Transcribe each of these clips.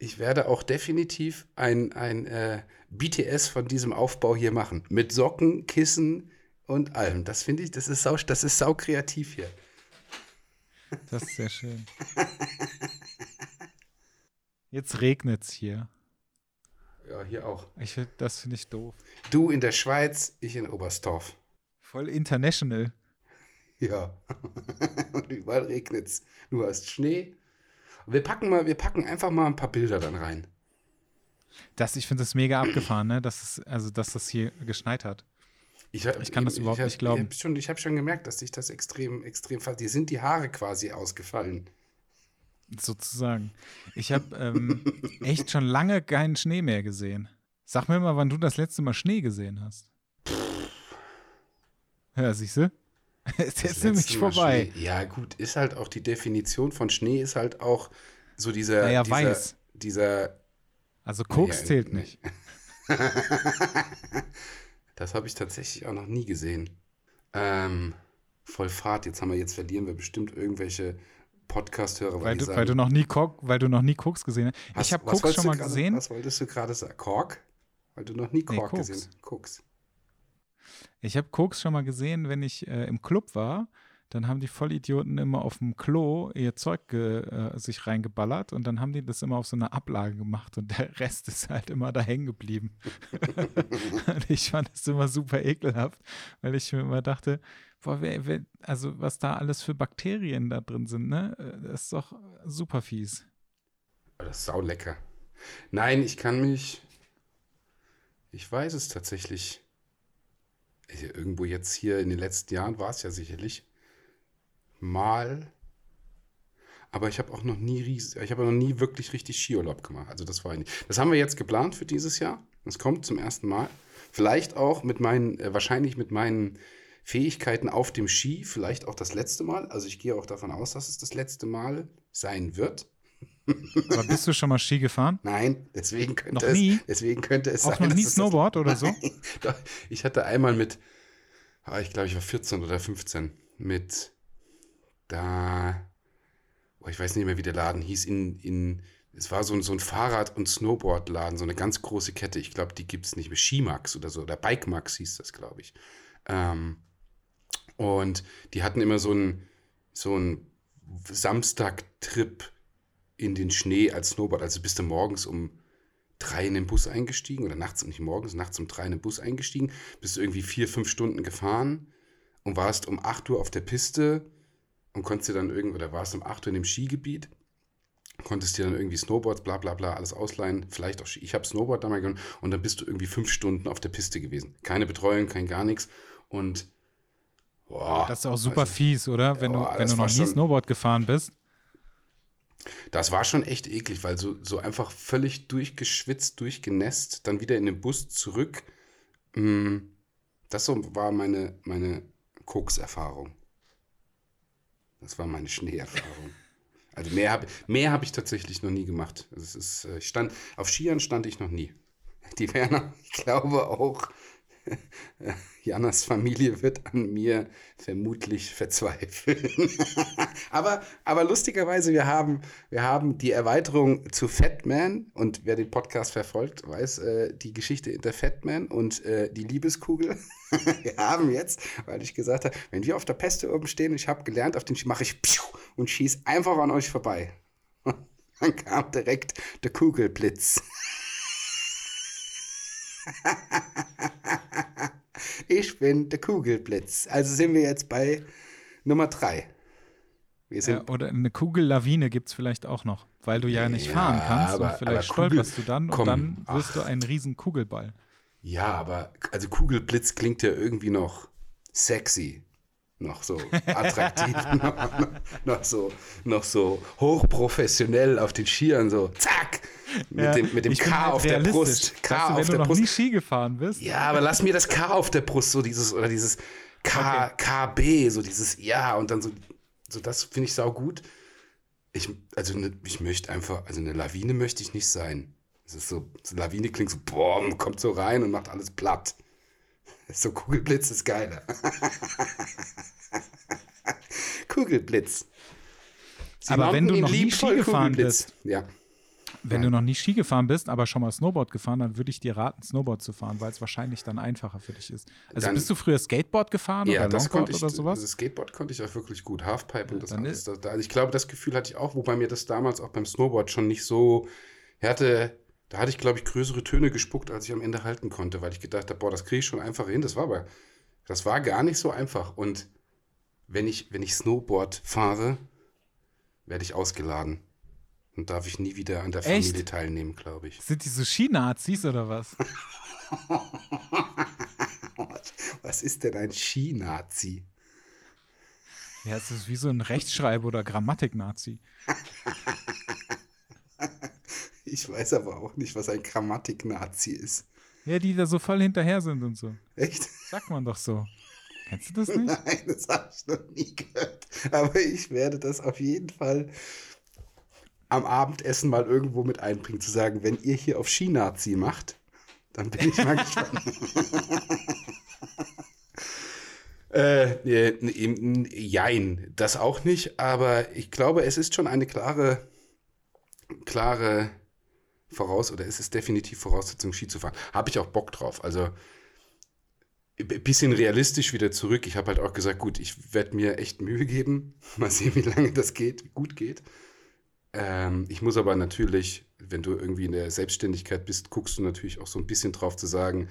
ich werde auch definitiv ein, ein äh, BTS von diesem Aufbau hier machen. Mit Socken, Kissen und allem. Das finde ich, das ist sau, das ist sau kreativ hier. Das ist sehr schön. Jetzt regnet's hier. Ja, hier auch. Ich das finde ich doof. Du in der Schweiz, ich in Oberstdorf. Voll international. Ja. und überall regnet's. Du hast Schnee. Wir packen mal, wir packen einfach mal ein paar Bilder dann rein. Das, ich finde das mega abgefahren, ne? Dass es, also, dass das hier geschneit hat. Ich, hab, Ich kann das überhaupt hab- nicht glauben. Ich habe schon, ich hab schon gemerkt, dass sich das extrem, extrem ver- Die sind die Haare quasi ausgefallen. Sozusagen. Ich habe ähm, echt schon lange keinen Schnee mehr gesehen. Sag mir mal, wann du das letzte Mal Schnee gesehen hast. Ja, siehst du? Es ist jetzt nämlich vorbei. Schnee. Ja, gut, ist halt auch die Definition von Schnee ist halt auch so dieser. Naja, dieser, weiß. Dieser. Also Koks Ja, zählt nee. nicht. Das habe ich tatsächlich auch noch nie gesehen. Ähm, voll Fahrt. Jetzt haben wir, jetzt verlieren wir bestimmt irgendwelche Podcast-Hörer, weil, Weil du, sagen, weil, du noch nie Kok, weil du noch nie Koks gesehen hast. hast- ich habe Koks schon mal gerade- gesehen. Was wolltest du gerade sagen? Kork? Weil du noch nie Nee, Kork Koks. gesehen hast. Koks. Ich habe Koks schon mal gesehen, wenn ich äh, im Club war. Dann haben die Vollidioten immer auf dem Klo ihr Zeug äh, sich reingeballert und dann haben die das immer auf so eine Ablage gemacht und der Rest ist halt immer da hängen geblieben. und ich fand das immer super ekelhaft, weil ich mir immer dachte, boah, wer, wer, also was da alles für Bakterien da drin sind, ne? äh, Das ist doch super fies. Das ist sau lecker. Nein, ich kann mich. Ich weiß es tatsächlich. Irgendwo jetzt hier in den letzten Jahren war es ja sicherlich mal. Aber ich habe auch noch nie ries ich habe noch nie wirklich richtig Skiurlaub gemacht. Also das war nicht. Das haben wir jetzt geplant für dieses Jahr. Das kommt zum ersten Mal. Vielleicht auch mit meinen, äh, wahrscheinlich mit meinen Fähigkeiten auf dem Ski, vielleicht auch das letzte Mal. Also ich gehe auch davon aus, dass es das letzte Mal sein wird. Aber bist du schon mal Ski gefahren? Nein, deswegen könnte Noch es, nie? deswegen könnte es Auch sein, noch nie Snowboard oder so? Nein, ich hatte einmal mit, ah, ich glaube, ich war 14 oder 15, mit da, oh, ich weiß nicht mehr, wie der Laden hieß, in, in, es war so ein, so ein Fahrrad- und Snowboardladen, so eine ganz große Kette. Ich glaube, die gibt es nicht mehr. Skimax oder so, oder Bikemax hieß das, glaube ich. Ähm, und die hatten immer so einen, so einen Samstag-Trip in den Schnee als Snowboard. Also bist du morgens um drei in den Bus eingestiegen oder nachts, nicht morgens, nachts um drei in den Bus eingestiegen, bist du irgendwie vier, fünf Stunden gefahren und warst um 8 Uhr auf der Piste und konntest dir dann irgendwie, oder warst um 8 Uhr in dem Skigebiet, konntest dir dann irgendwie Snowboards, bla bla bla, alles ausleihen, vielleicht auch Ski. Ich habe Snowboard damals genommen und dann bist du irgendwie fünf Stunden auf der Piste gewesen. Keine Betreuung, kein gar nichts und boah, Das ist auch super also, fies, oder? Wenn Ja, du, wenn du noch nie schon- Snowboard gefahren bist. Das war schon echt eklig, weil so, so einfach völlig durchgeschwitzt, durchgenässt, dann wieder in den Bus zurück. Mm, Das so war meine, meine Koks-Erfahrung. Das war meine Schneeerfahrung. Also mehr habe mehr hab ich tatsächlich noch nie gemacht. Das ist, äh, ich stand, auf Skiern stand ich noch nie. Die Werner, ich glaube auch, Janas Familie wird an mir vermutlich verzweifeln. aber, aber lustigerweise, wir haben, wir haben die Erweiterung zu Fatman und wer den Podcast verfolgt, weiß äh, die Geschichte der Fatman und äh, die Liebeskugel. wir haben jetzt, weil ich gesagt habe, wenn wir auf der Peste oben stehen, ich habe gelernt, auf den mache ich und schieß einfach an euch vorbei. Dann kam direkt der Kugelblitz. Ich bin der Kugelblitz. Also sind wir jetzt bei Nummer drei. Wir sind Ja, oder eine Kugellawine gibt es vielleicht auch noch, weil du ja nicht Ja, fahren kannst aber- und vielleicht aber Kugel- stolperst du dann komm, und dann wirst ach. du ein riesen Kugelball. Ja, aber also Kugelblitz klingt ja irgendwie noch sexy. Noch so attraktiv, noch, noch, so, noch so hochprofessionell auf den Skiern, so zack, mit Ja, dem, mit dem K halt auf der. Brust. K weißt du, auf wenn der du noch Brust. nie Ski gefahren bist, Ja, aber lass mir das K auf der Brust, so dieses, oder dieses K, KB, so dieses Ja und dann so, so das finde ich sau gut. Ich, also ne, ich möchte einfach, also eine Lawine möchte ich nicht sein. Es ist so, so Lawine klingt so, boah, kommt so rein und macht alles platt. So Kugelblitz ist geiler. Kugelblitz. Aber wenn du noch nie Ski gefahren Kugelblitz. Ja. wenn du noch nie Ski gefahren bist, aber schon mal Snowboard gefahren, dann würde ich dir raten, Snowboard zu fahren, weil es wahrscheinlich dann einfacher für dich ist. Also Dann- bist du früher Skateboard gefahren Ja, oder Longboard ich, oder sowas? das Skateboard konnte ich auch wirklich gut. Halfpipe und das alles. Also ich glaube, das Gefühl hatte ich auch, wobei mir das damals auch beim Snowboard schon nicht so, ich hatte, da hatte ich, glaube ich, größere Töne gespuckt, als ich am Ende halten konnte, weil ich gedacht habe, boah, das kriege ich schon einfach hin. Das war aber, das war gar nicht so einfach. Und wenn ich, wenn ich Snowboard fahre, werde ich ausgeladen. Und darf ich nie wieder an der Echt? Familie teilnehmen, glaube ich. Sind die so Ski-Nazis oder was? Was ist denn ein Ski-Nazi? Ja, es ist wie so ein Rechtschreib- oder Grammatik-Nazi. Ich weiß aber auch nicht, was ein Grammatik-Nazi ist. Ja, die da so voll hinterher sind und so. Echt? Sagt man doch so. Kennst du das nicht? Nein, das habe ich noch nie gehört. Aber ich werde das auf jeden Fall am Abendessen mal irgendwo mit einbringen, zu sagen, wenn ihr hier auf Ski-Nazi macht, dann bin ich mal gespannt. äh, jein, das auch nicht, aber ich glaube, es ist schon eine klare, klare Voraus- oder es ist definitiv Voraussetzung, Ski zu fahren. Habe ich auch Bock drauf. Also ein bisschen realistisch wieder zurück. Ich habe halt auch gesagt, gut, ich werde mir echt Mühe geben. Mal sehen, wie lange das geht, gut geht. Ähm, ich muss aber natürlich, wenn du irgendwie in der Selbstständigkeit bist, guckst du natürlich auch so ein bisschen drauf zu sagen,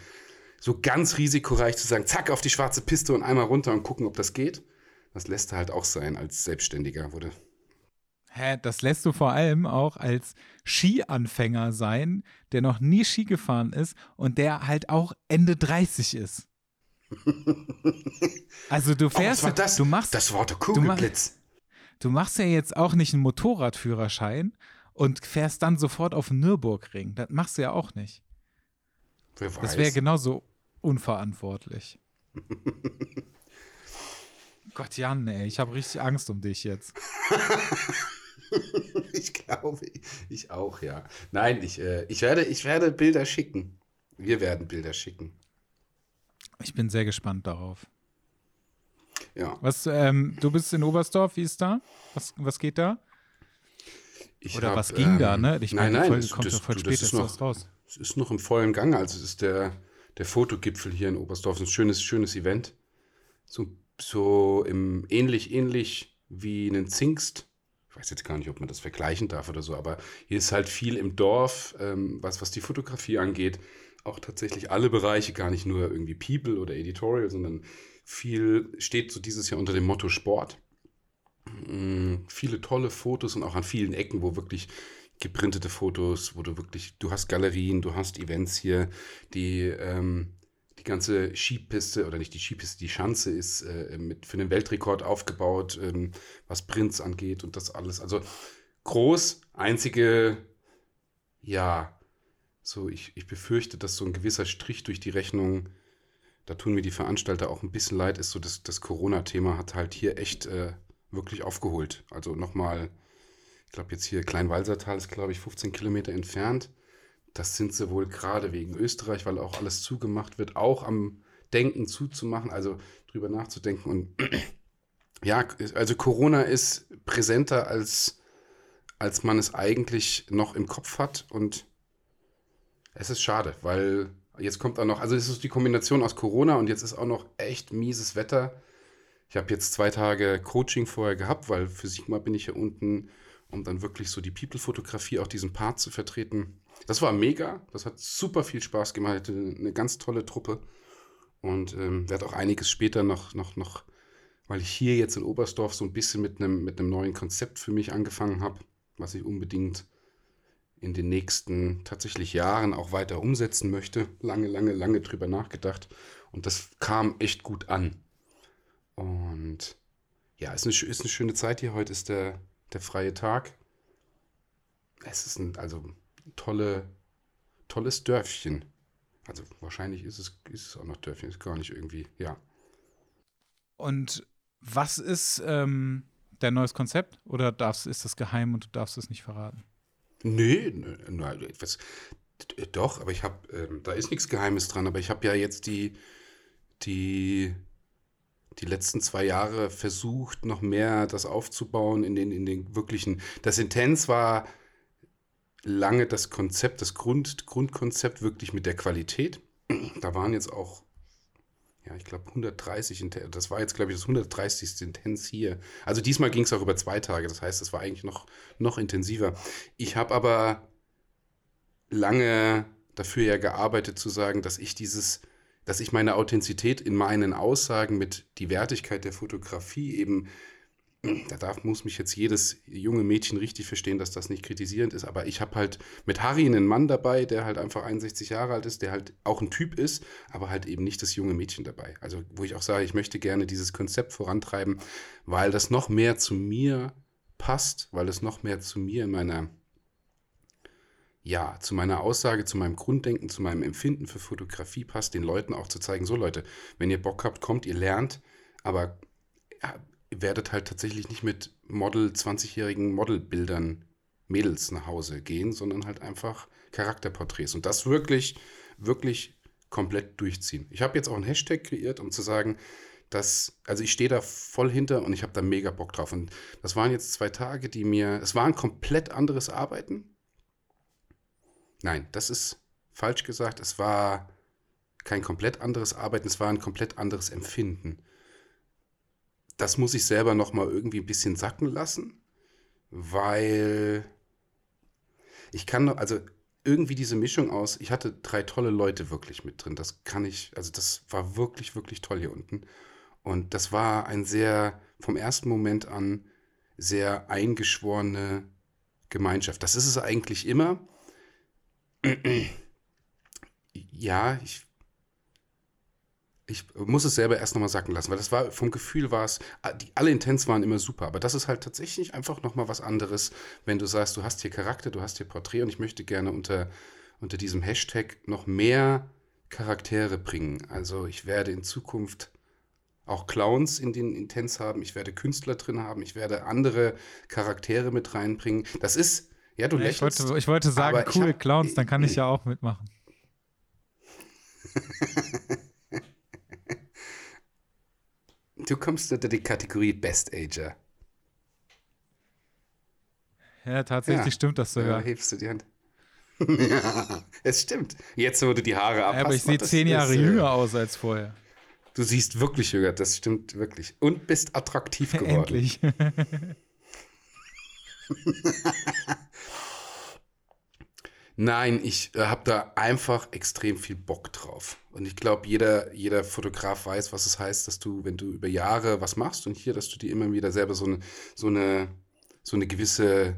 so ganz risikoreich zu sagen, zack, auf die schwarze Piste und einmal runter und gucken, ob das geht. Das lässt halt auch sein als Selbstständiger, wurde. Hä, das lässt du vor allem auch als Skianfänger sein, der noch nie Ski gefahren ist und der halt auch Ende 30 ist. Also du Oh, fährst, war das? du machst, das war der du mach- Kugelblitz. du machst ja jetzt auch nicht einen Motorradführerschein und fährst dann sofort auf den Nürburgring. Das machst du ja auch nicht. Wer weiß. Das wäre genauso unverantwortlich. Gott, Jan, ey, ich habe richtig Angst um dich jetzt. ich glaube, ich auch, ja. Nein, ich, äh, ich, werde, ich werde Bilder schicken. Wir werden Bilder schicken. Ich bin sehr gespannt darauf. Ja. Was, ähm, du bist in Oberstdorf, wie ist da? Was, was geht da? Ich Oder hab, was ging da, ähm, ne? Ich nein, meine, nein, das, kommt das, ja voll du, spät das ist noch, raus. Es ist noch im vollen Gang. Also es ist der, der Fotogipfel hier in Oberstdorf. Ein schönes, schönes Event. So, so im, ähnlich, ähnlich wie einen Zingst. Ich weiß jetzt gar nicht, ob man das vergleichen darf oder so, aber hier ist halt viel im Dorf, ähm, was, was die Fotografie angeht. Auch tatsächlich alle Bereiche, gar nicht nur irgendwie People oder Editorial, sondern viel steht so dieses Jahr unter dem Motto Sport. Mm, viele tolle Fotos und auch an vielen Ecken, wo wirklich geprintete Fotos, wo du wirklich, du hast Galerien, du hast Events hier, die, ähm, die ganze Skipiste, oder nicht die Skipiste, die Schanze ist äh, mit, für den Weltrekord aufgebaut, ähm, was Prints angeht und das alles. Also groß, einzige, ja, so ich, ich befürchte, dass so ein gewisser Strich durch die Rechnung, da tun mir die Veranstalter auch ein bisschen leid, ist so, dass das Corona-Thema hat halt hier echt äh, wirklich aufgeholt. Also nochmal, ich glaube jetzt hier Kleinwalsertal ist, glaube ich, 15 Kilometer entfernt. Das sind sie wohl gerade wegen Österreich, weil auch alles zugemacht wird, auch am Denken zuzumachen, also drüber nachzudenken. Und ja, also Corona ist präsenter, als, als man es eigentlich noch im Kopf hat. Und es ist schade, weil jetzt kommt auch noch, also es ist die Kombination aus Corona und jetzt ist auch noch echt mieses Wetter. Ich habe jetzt zwei Tage Coaching vorher gehabt, weil für Sigma bin ich ja unten, um dann wirklich so die People-Fotografie, auch diesen Part zu vertreten. Das war mega, das hat super viel Spaß gemacht, hatte eine ganz tolle Truppe und ähm, werde auch einiges später noch, noch, noch, weil ich hier jetzt in Oberstdorf so ein bisschen mit einem, mit neuen Konzept für mich angefangen habe, was ich unbedingt in den nächsten tatsächlich Jahren auch weiter umsetzen möchte. Lange, lange, lange drüber nachgedacht und das kam echt gut an. Und ja, ist eine, ist eine schöne Zeit hier. Heute ist der, der freie Tag. Es ist ein, also tolle, tolles Dörfchen. Also wahrscheinlich ist es, ist es auch noch Dörfchen, ist gar nicht irgendwie, ja. Und was ist ähm, dein neues Konzept? Oder darfst, ist das geheim und du darfst es nicht verraten? Nee, nö, etwas. Doch, aber ich habe, ähm, da ist nichts Geheimes dran, aber ich habe ja jetzt die, die, die letzten zwei Jahre versucht, noch mehr das aufzubauen in den, in den wirklichen. Das Intenz war lange das Konzept, das Grund, Grundkonzept wirklich mit der Qualität. Da waren jetzt auch, ja, ich glaube 130, das war jetzt, glaube ich, das 130. Intens hier. Also diesmal ging es auch über zwei Tage, das heißt, es war eigentlich noch, noch intensiver. Ich habe aber lange dafür ja gearbeitet zu sagen, dass ich dieses, dass ich meine Authentizität in meinen Aussagen mit die Wertigkeit der Fotografie eben da darf, muss mich jetzt jedes junge Mädchen richtig verstehen, dass das nicht kritisierend ist. Aber ich habe halt mit Harry einen Mann dabei, der halt einfach 61 Jahre alt ist, der halt auch ein Typ ist, aber halt eben nicht das junge Mädchen dabei. Also wo ich auch sage, ich möchte gerne dieses Konzept vorantreiben, weil das noch mehr zu mir passt, weil es noch mehr zu mir in meiner, ja, zu meiner Aussage, zu meinem Grunddenken, zu meinem Empfinden für Fotografie passt, den Leuten auch zu zeigen, so Leute, wenn ihr Bock habt, kommt, ihr lernt, aber werdet halt tatsächlich nicht mit Model, 20-jährigen Modelbildern Mädels nach Hause gehen, sondern halt einfach Charakterporträts. Und das wirklich, wirklich komplett durchziehen. Ich habe jetzt auch einen Hashtag kreiert, um zu sagen, dass, also ich stehe da voll hinter und ich habe da mega Bock drauf. Und das waren jetzt zwei Tage, die mir, es war ein komplett anderes Arbeiten. Nein, das ist falsch gesagt. Es war kein komplett anderes Arbeiten, es war ein komplett anderes Empfinden das muss ich selber noch mal irgendwie ein bisschen sacken lassen, weil ich kann noch, also irgendwie diese Mischung aus, ich hatte drei tolle Leute wirklich mit drin. Das kann ich, also das war wirklich, wirklich toll hier unten. Und das war ein sehr, vom ersten Moment an, sehr eingeschworene Gemeinschaft. Das ist es eigentlich immer. ja, ich ich muss es selber erst nochmal sacken lassen, weil das war, vom Gefühl war es, die, alle Intents waren immer super, aber das ist halt tatsächlich einfach nochmal was anderes, wenn du sagst, du hast hier Charakter, du hast hier Porträt und ich möchte gerne unter, unter diesem Hashtag noch mehr Charaktere bringen. Also ich werde in Zukunft auch Clowns in den Intents haben, ich werde Künstler drin haben, ich werde andere Charaktere mit reinbringen. Das ist, ja, du ja, lächelst. Ich wollte, ich wollte sagen, coole hab, Clowns, dann kann ich ja auch mitmachen. Du kommst unter die Kategorie Best Ager. Ja, tatsächlich ja. stimmt das sogar. Ja, hebst du die Hand. ja, es stimmt. Jetzt, wo du die Haare abhast. Aber ich sehe zehn Jahre ist, jünger aus als vorher. Du siehst wirklich jünger, das stimmt wirklich. Und bist attraktiv geworden. Endlich. Nein, ich äh, habe da einfach extrem viel Bock drauf. Und ich glaube, jeder, jeder Fotograf weiß, was es heißt, dass du, wenn du über Jahre was machst und hier, dass du dir immer wieder selber so eine, so eine, so eine gewisse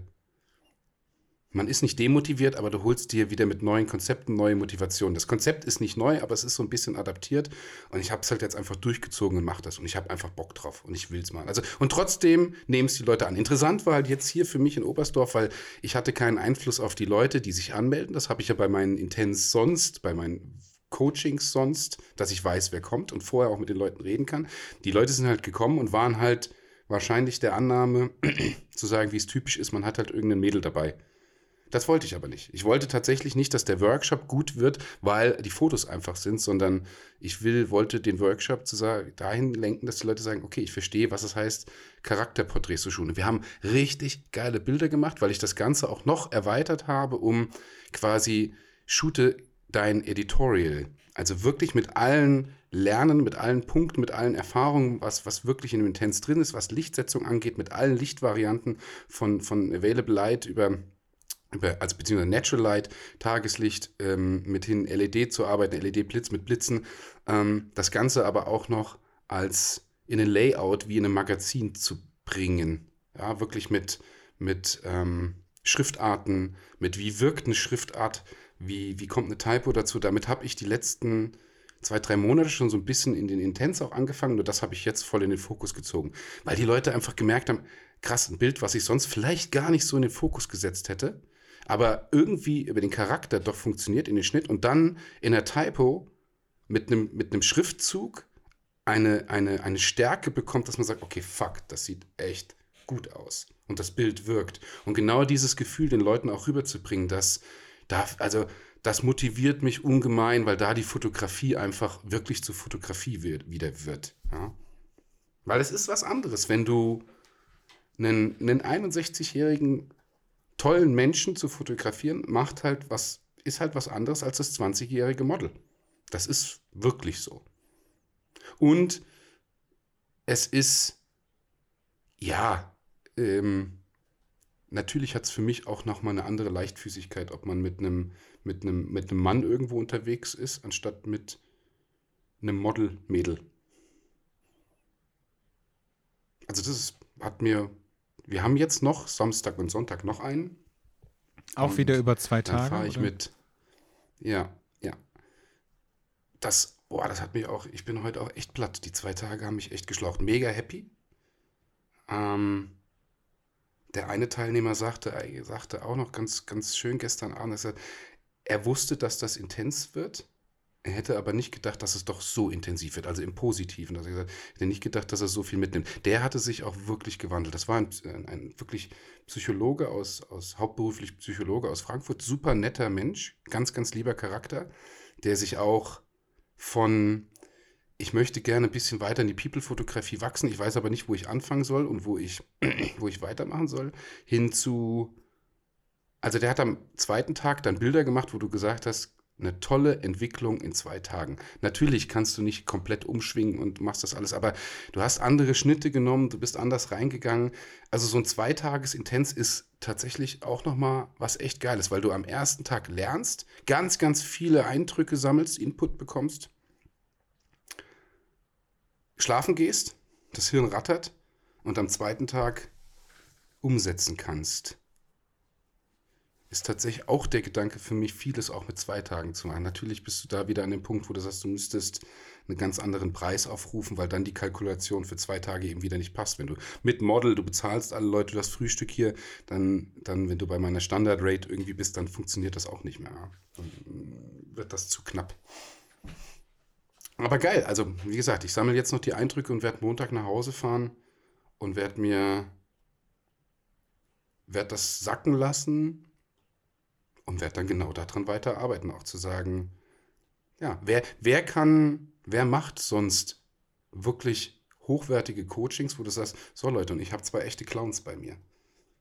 man ist nicht demotiviert, aber du holst dir wieder mit neuen Konzepten neue Motivationen. Das Konzept ist nicht neu, aber es ist so ein bisschen adaptiert und ich habe es halt jetzt einfach durchgezogen und mache das und ich habe einfach Bock drauf und ich will es mal. Also und trotzdem nehmen es die Leute an. Interessant war halt jetzt hier für mich in Oberstdorf, weil ich hatte keinen Einfluss auf die Leute, die sich anmelden. Das habe ich ja bei meinen Intens sonst, bei meinen Coachings sonst, dass ich weiß, wer kommt und vorher auch mit den Leuten reden kann. Die Leute sind halt gekommen und waren halt wahrscheinlich der Annahme, zu sagen, wie es typisch ist, man hat halt irgendein Mädel dabei. Das wollte ich aber nicht. Ich wollte tatsächlich nicht, dass der Workshop gut wird, weil die Fotos einfach sind, sondern ich will, wollte den Workshop zu sagen, dahin lenken, dass die Leute sagen, okay, ich verstehe, was es heißt, Charakterporträts zu schulen. Wir haben richtig geile Bilder gemacht, weil ich das Ganze auch noch erweitert habe, um quasi shoote dein Editorial. Also wirklich mit allen Lernen, mit allen Punkten, mit allen Erfahrungen, was, was wirklich in dem Intens drin ist, was Lichtsetzung angeht, mit allen Lichtvarianten von, von Available Light über also beziehungsweise Natural Light, Tageslicht, ähm, mithin LED zu arbeiten, LED-Blitz mit Blitzen. Ähm, das Ganze aber auch noch als in ein Layout wie in einem Magazin zu bringen. Ja, wirklich mit, mit ähm, Schriftarten, mit wie wirkt eine Schriftart, wie, wie kommt eine Typo dazu. Damit habe ich die letzten zwei, drei Monate schon so ein bisschen in den Intens auch angefangen und das habe ich jetzt voll in den Fokus gezogen. Weil die Leute einfach gemerkt haben, krass, ein Bild, was ich sonst vielleicht gar nicht so in den Fokus gesetzt hätte, aber irgendwie über den Charakter doch funktioniert in den Schnitt und dann in der Typo mit einem mit Schriftzug eine, eine, eine Stärke bekommt, dass man sagt, okay, fuck, das sieht echt gut aus und das Bild wirkt. Und genau dieses Gefühl den Leuten auch rüberzubringen, dass da, also das motiviert mich ungemein, weil da die Fotografie einfach wirklich zur Fotografie wird, wieder wird. Ja? Weil es ist was anderes, wenn du einen, einen 61-jährigen tollen Menschen zu fotografieren, macht halt was, ist halt was anderes als das 20-jährige Model. Das ist wirklich so. Und es ist, ja, ähm, natürlich hat es für mich auch nochmal eine andere Leichtfüßigkeit, ob man mit einem mit mit Mann irgendwo unterwegs ist, anstatt mit einem Model-Mädel. Also das ist, hat mir, wir haben jetzt noch Samstag und Sonntag noch einen. Auch wieder über zwei Tage. Dann fahre ich oder? mit, ja, ja. Das, boah, das hat mich auch, ich bin heute auch echt platt. Die zwei Tage haben mich echt geschlaucht. Mega happy. Ähm, der eine Teilnehmer sagte, sagte auch noch ganz, ganz schön gestern Abend, dass er, er wusste, dass das intens wird. Er hätte aber nicht gedacht, dass es doch so intensiv wird, also im Positiven. Dass er gesagt, hätte nicht gedacht, dass er so viel mitnimmt. Der hatte sich auch wirklich gewandelt. Das war ein, ein wirklich Psychologe aus, aus, hauptberuflich Psychologe aus Frankfurt, super netter Mensch, ganz, ganz lieber Charakter, der sich auch von ich möchte gerne ein bisschen weiter in die People-Fotografie wachsen. Ich weiß aber nicht, wo ich anfangen soll und wo ich, wo ich weitermachen soll. Hin zu, also der hat am zweiten Tag dann Bilder gemacht, wo du gesagt hast, eine tolle Entwicklung in zwei Tagen. Natürlich kannst du nicht komplett umschwingen und machst das alles, aber du hast andere Schnitte genommen, du bist anders reingegangen. Also so ein Zweitages-Intens ist tatsächlich auch nochmal was echt Geiles, weil du am ersten Tag lernst, ganz, ganz viele Eindrücke sammelst, Input bekommst schlafen gehst, das Hirn rattert und am zweiten Tag umsetzen kannst. Ist tatsächlich auch der Gedanke für mich, vieles auch mit zwei Tagen zu machen. Natürlich bist du da wieder an dem Punkt, wo du sagst, du müsstest einen ganz anderen Preis aufrufen, weil dann die Kalkulation für zwei Tage eben wieder nicht passt. Wenn du mit Model, du bezahlst alle Leute das Frühstück hier, dann, dann wenn du bei meiner Standard-Rate irgendwie bist, dann funktioniert das auch nicht mehr. Dann wird das zu knapp. Aber geil, also wie gesagt, ich sammle jetzt noch die Eindrücke und werde Montag nach Hause fahren und werde mir, werde das sacken lassen und werde dann genau daran weiterarbeiten, auch zu sagen, ja, wer, wer kann, wer macht sonst wirklich hochwertige Coachings, wo du sagst, so Leute, und ich habe zwei echte Clowns bei mir.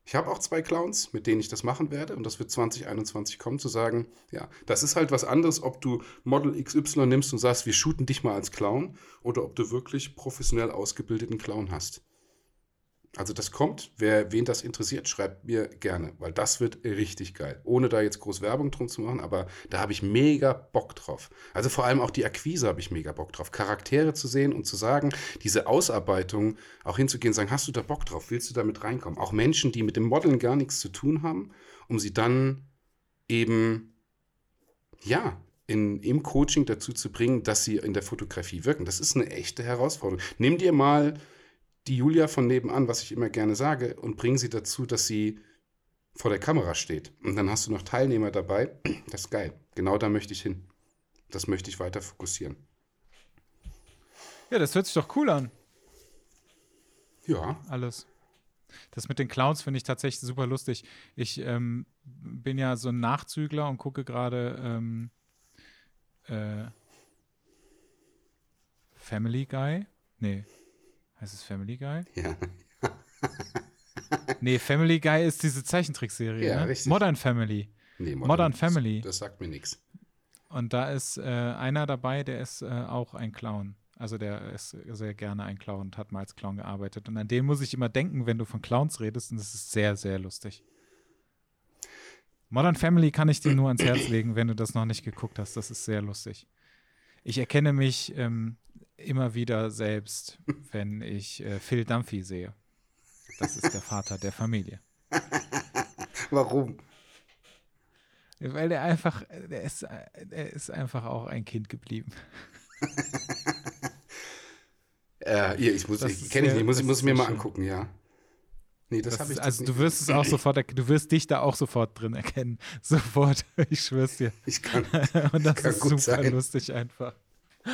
Ich habe auch zwei Clowns, mit denen ich das machen werde und das wird 2021 kommen, zu sagen, ja, das ist halt was anderes, ob du Model XY nimmst und sagst, wir shooten dich mal als Clown oder ob du wirklich professionell ausgebildeten Clown hast. Also das kommt. Wer wen das interessiert, schreibt mir gerne, weil das wird richtig geil. Ohne da jetzt groß Werbung drum zu machen, aber da habe ich mega Bock drauf. Also vor allem auch die Akquise habe ich mega Bock drauf. Charaktere zu sehen und zu sagen, diese Ausarbeitung auch hinzugehen, sagen, hast du da Bock drauf? Willst du damit reinkommen? Auch Menschen, die mit dem Modeln gar nichts zu tun haben, um sie dann eben, ja, in, im Coaching dazu zu bringen, dass sie in der Fotografie wirken. Das ist eine echte Herausforderung. Nimm dir mal die Julia von nebenan, was ich immer gerne sage, und bring sie dazu, dass sie vor der Kamera steht. Und dann hast du noch Teilnehmer dabei. Das ist geil. Genau da möchte ich hin. Das möchte ich weiter fokussieren. Ja, das hört sich doch cool an. Ja. Alles. Das mit den Clowns finde ich tatsächlich super lustig. Ich ähm, bin ja so ein Nachzügler und gucke gerade ähm, äh, Family Guy. Nee, Heißt es Family Guy? Ja. nee, Family Guy ist diese Zeichentrickserie. Ja, ne? richtig. Modern Family. Nee, Modern, Modern Family. Das, sagt mir nichts. Und da ist äh, einer dabei, der ist äh, auch ein Clown. Also der ist sehr gerne ein Clown und hat mal als Clown gearbeitet. Und an den muss ich immer denken, wenn du von Clowns redest. Und das ist sehr, sehr lustig. Modern Family kann ich dir nur ans Herz legen, wenn du das noch nicht geguckt hast. Das ist sehr lustig. Ich erkenne mich ähm, immer wieder selbst, wenn ich äh, Phil Dunphy sehe. Das ist der Vater der Familie. Warum? Weil der einfach, der ist, der ist einfach auch ein Kind geblieben. äh, ich muss, ich kenne ich nicht, muss, muss mir mal schön. angucken, ja. Nee, das, das habe ich. Also du wirst es auch sofort, du wirst dich da auch sofort drin erkennen. Sofort, ich schwör's dir. Ich kann. Und das kann ist super sein. lustig einfach.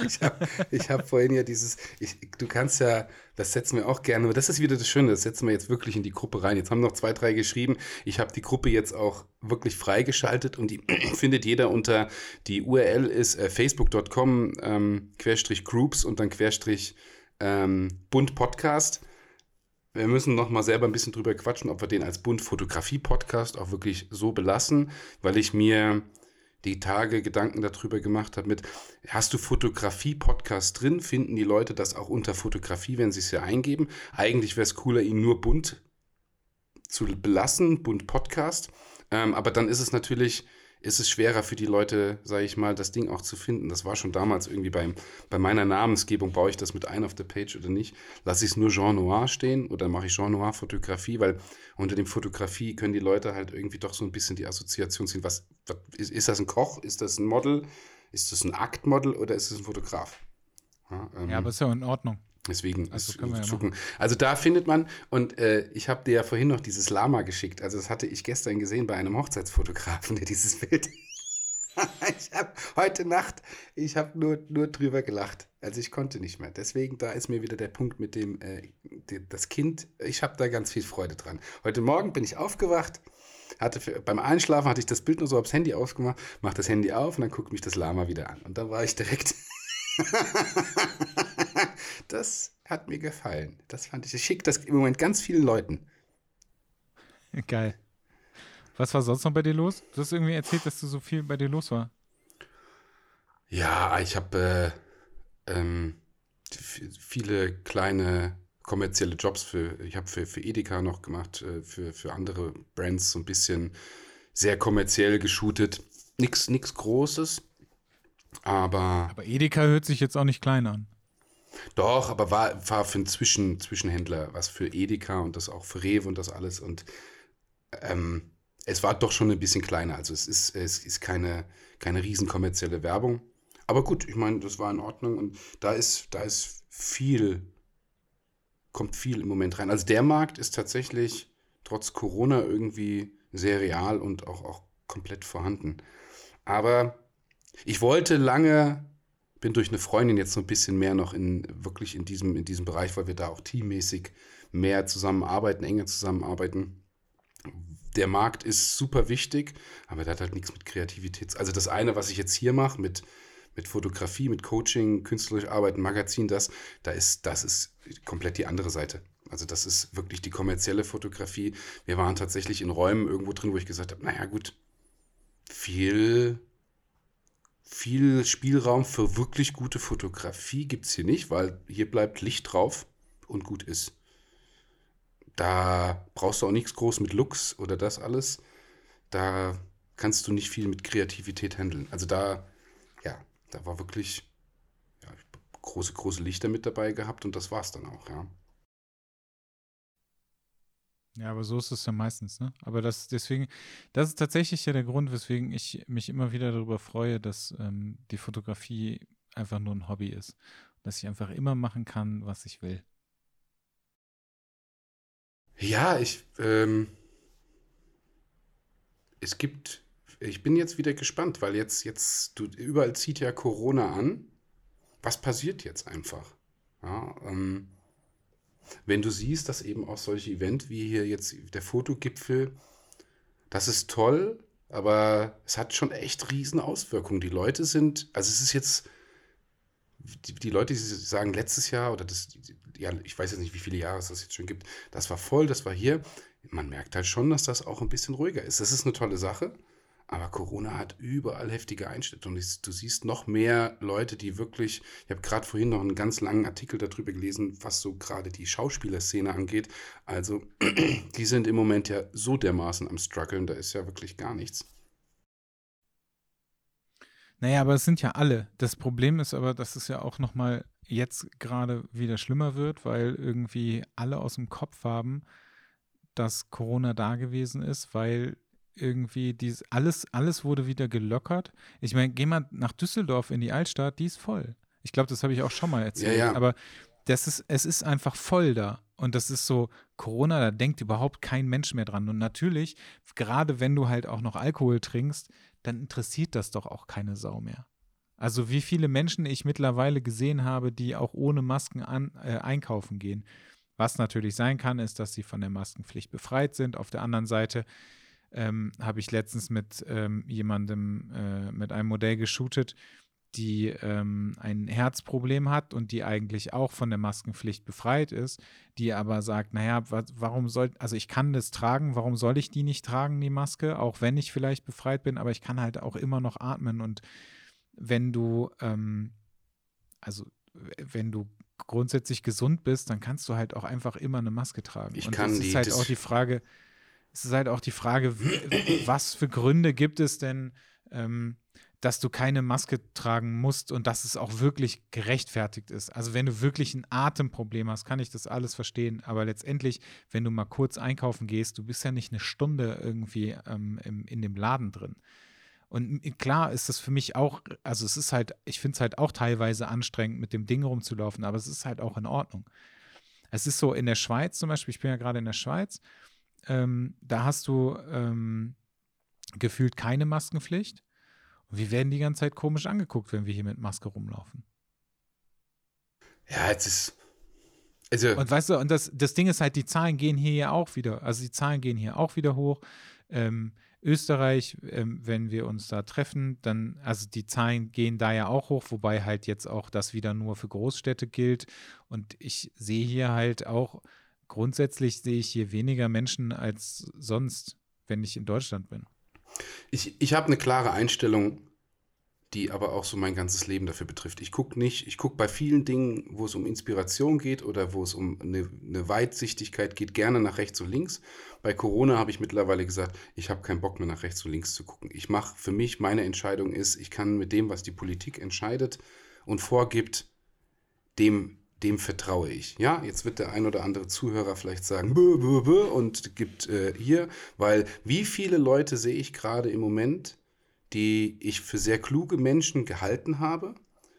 Ich habe hab vorhin ja dieses, ich, du kannst ja, das setzen wir auch gerne, aber das ist wieder das Schöne, das setzen wir jetzt wirklich in die Gruppe rein. Jetzt haben noch zwei, drei geschrieben. Ich habe die Gruppe jetzt auch wirklich freigeschaltet und die findet jeder unter, die URL ist äh, facebook.com ähm, Querstrich Groups und dann Querstrich ähm, Bund Podcast. wir müssen noch mal selber ein bisschen drüber quatschen, ob wir den als Bund Fotografie Podcast auch wirklich so belassen, weil ich mir die Tage Gedanken darüber gemacht habe mit, hast du Fotografie-Podcast drin? Finden die Leute das auch unter Fotografie, wenn sie es hier eingeben? Eigentlich wäre es cooler, ihn nur bunt zu belassen, bunt Podcast. Ähm, aber dann ist es natürlich ist es schwerer für die Leute, sage ich mal, das Ding auch zu finden. Das war schon damals irgendwie beim, bei meiner Namensgebung, baue ich das mit ein auf der Page oder nicht? Lasse ich es nur Jean Noir stehen oder mache ich Jean Noir Fotografie? Weil unter dem Fotografie können die Leute halt irgendwie doch so ein bisschen die Assoziation ziehen. Was, was ist, ist, das ein Koch? Ist das ein Model? Ist das ein Aktmodel oder ist es ein Fotograf? Ja, ähm, ja, aber ist ja in Ordnung. Deswegen also ist ja gucken. Also da findet man, und äh, ich habe dir ja vorhin noch dieses Lama geschickt. Also das hatte ich gestern gesehen bei einem Hochzeitsfotografen, der dieses Bild. ich habe heute Nacht, ich habe nur, nur drüber gelacht. Also ich konnte nicht mehr. Deswegen, da ist mir wieder der Punkt mit dem, äh, die, das Kind. Ich habe da ganz viel Freude dran. Heute Morgen bin ich aufgewacht. Hatte für, beim Einschlafen hatte ich das Bild nur so aufs Handy ausgemacht, mache das Handy auf und dann guckt mich das Lama wieder an. Und da war ich direkt das hat mir gefallen. Das fand ich. Ich schicke das im Moment ganz vielen Leuten. Geil. Was war sonst noch bei dir los? Du hast irgendwie erzählt, dass du so viel bei dir los war. Ja, ich habe äh, ähm, viele kleine kommerzielle Jobs für, ich habe für, für Edeka noch gemacht, äh, für, für andere Brands so ein bisschen sehr kommerziell geshootet. Nichts nix Großes, aber. Aber Edeka hört sich jetzt auch nicht klein an. Doch, aber war, war für einen Zwischen, Zwischenhändler, was für Edeka und das auch für Rewe und das alles. Und ähm, es war doch schon ein bisschen kleiner. Also es ist, es ist keine, keine riesen kommerzielle Werbung. Aber gut, ich meine, das war in Ordnung und da ist, da ist viel, kommt viel im Moment rein. Also der Markt ist tatsächlich trotz Corona irgendwie sehr real und auch, auch komplett vorhanden. Aber ich wollte lange, bin durch eine Freundin jetzt so ein bisschen mehr noch in wirklich in diesem, in diesem Bereich, weil wir da auch teammäßig mehr zusammenarbeiten, enger zusammenarbeiten. Der Markt ist super wichtig, aber der hat halt nichts mit Kreativität. Also das eine, was ich jetzt hier mache, mit, mit Fotografie, mit Coaching, künstlerisch arbeiten, Magazin, das, da ist, das ist komplett die andere Seite. Also das ist wirklich die kommerzielle Fotografie. Wir waren tatsächlich in Räumen irgendwo drin, wo ich gesagt habe, naja gut, viel viel Spielraum für wirklich gute Fotografie gibt es hier nicht, weil hier bleibt Licht drauf und gut ist. Da brauchst du auch nichts groß mit Lux oder das alles. Da kannst du nicht viel mit Kreativität handeln. Also da, ja, da war wirklich ja, große, große Lichter mit dabei gehabt und das war es dann auch, ja. Ja, aber so ist es ja meistens, ne? Aber das deswegen, das ist tatsächlich ja der Grund, weswegen ich mich immer wieder darüber freue, dass ähm, die Fotografie einfach nur ein Hobby ist. Dass ich einfach immer machen kann, was ich will. Ja, ich, ähm, es gibt, ich bin jetzt wieder gespannt, weil jetzt, jetzt, du, überall zieht ja Corona an. Was passiert jetzt einfach? Ja, ähm, wenn du siehst, dass eben auch solche Events wie hier jetzt der Fotogipfel, das ist toll, aber es hat schon echt riesen Auswirkungen. Die Leute sind, also es ist jetzt, die, die Leute, die sagen letztes Jahr oder das, ja, ich weiß jetzt nicht, wie viele Jahre es das jetzt schon gibt, das war voll, das war hier. Man merkt halt schon, dass das auch ein bisschen ruhiger ist. Das ist eine tolle Sache. Aber Corona hat überall heftige Einschnitte und du siehst noch mehr Leute, die wirklich, ich habe gerade vorhin noch einen ganz langen Artikel darüber gelesen, was so gerade die Schauspielerszene angeht. Also die sind im Moment ja so dermaßen am struggeln, da ist ja wirklich gar nichts. Naja, aber es sind ja alle. Das Problem ist aber, dass es ja auch nochmal jetzt gerade wieder schlimmer wird, weil irgendwie alle aus dem Kopf haben, dass Corona da gewesen ist, weil irgendwie dies, alles, alles wurde wieder gelockert. Ich meine, geh mal nach Düsseldorf in die Altstadt, die ist voll. Ich glaube, das habe ich auch schon mal erzählt. Ja, ja. Aber das ist, es ist einfach voll da. Und das ist so, Corona, da denkt überhaupt kein Mensch mehr dran. Und natürlich, gerade wenn du halt auch noch Alkohol trinkst, dann interessiert das doch auch keine Sau mehr. Also wie viele Menschen ich mittlerweile gesehen habe, die auch ohne Masken an, äh, einkaufen gehen. Was natürlich sein kann, ist, dass sie von der Maskenpflicht befreit sind. Auf der anderen Seite ähm, habe ich letztens mit ähm, jemandem, äh, mit einem Modell geshootet, die ähm, ein Herzproblem hat und die eigentlich auch von der Maskenpflicht befreit ist, die aber sagt, naja, warum soll, also ich kann das tragen, warum soll ich die nicht tragen, die Maske, auch wenn ich vielleicht befreit bin, aber ich kann halt auch immer noch atmen und wenn du, ähm, also wenn du grundsätzlich gesund bist, dann kannst du halt auch einfach immer eine Maske tragen. Ich und kann das die, ist halt auch die Frage, es ist halt auch die Frage, was für Gründe gibt es denn, ähm, dass du keine Maske tragen musst und dass es auch wirklich gerechtfertigt ist. Also wenn du wirklich ein Atemproblem hast, kann ich das alles verstehen. Aber letztendlich, wenn du mal kurz einkaufen gehst, du bist ja nicht eine Stunde irgendwie ähm, im, in dem Laden drin. Und klar ist das für mich auch, also es ist halt, ich finde es halt auch teilweise anstrengend, mit dem Ding rumzulaufen, aber es ist halt auch in Ordnung. Es ist so in der Schweiz zum Beispiel, ich bin ja gerade in der Schweiz, ähm, da hast du ähm, gefühlt keine Maskenpflicht. Und wir werden die ganze Zeit komisch angeguckt, wenn wir hier mit Maske rumlaufen. Ja, jetzt ist. Also und weißt du, und das, das Ding ist halt, die Zahlen gehen hier ja auch wieder, also die Zahlen gehen hier auch wieder hoch. Ähm, Österreich, ähm, wenn wir uns da treffen, dann, also die Zahlen gehen da ja auch hoch, wobei halt jetzt auch das wieder nur für Großstädte gilt. Und ich sehe hier halt auch, grundsätzlich sehe ich hier weniger Menschen als sonst, wenn ich in Deutschland bin. Ich, ich habe eine klare Einstellung, die aber auch so mein ganzes Leben dafür betrifft. Ich gucke nicht, ich gucke bei vielen Dingen, wo es um Inspiration geht oder wo es um eine, eine Weitsichtigkeit geht, gerne nach rechts und links. Bei Corona habe ich mittlerweile gesagt, ich habe keinen Bock mehr nach rechts und links zu gucken. Ich mache für mich, meine Entscheidung ist, ich kann mit dem, was die Politik entscheidet und vorgibt, dem dem vertraue ich. Ja, jetzt wird der ein oder andere Zuhörer vielleicht sagen, bö, bö, bö, und gibt äh, hier, weil wie viele Leute sehe ich gerade im Moment, die ich für sehr kluge Menschen gehalten habe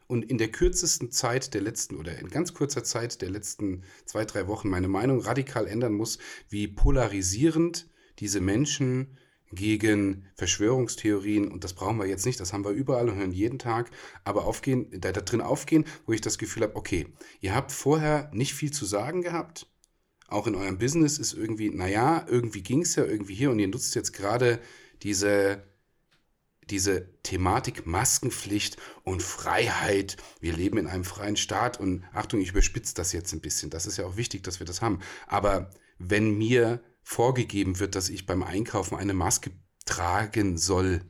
und in der kürzesten Zeit der letzten oder in ganz kurzer Zeit der letzten zwei, drei Wochen meine Meinung radikal ändern muss, wie polarisierend diese Menschen gegen Verschwörungstheorien und das brauchen wir jetzt nicht, das haben wir überall und hören jeden Tag, aber aufgehen, da, da drin aufgehen, wo ich das Gefühl habe, okay, ihr habt vorher nicht viel zu sagen gehabt, auch in eurem Business ist irgendwie, naja, irgendwie ging es ja irgendwie hier und ihr nutzt jetzt gerade diese, diese Thematik Maskenpflicht und Freiheit. Wir leben in einem freien Staat und Achtung, ich überspitze das jetzt ein bisschen. Das ist ja auch wichtig, dass wir das haben. Aber wenn mir vorgegeben wird, dass ich beim Einkaufen eine Maske tragen soll,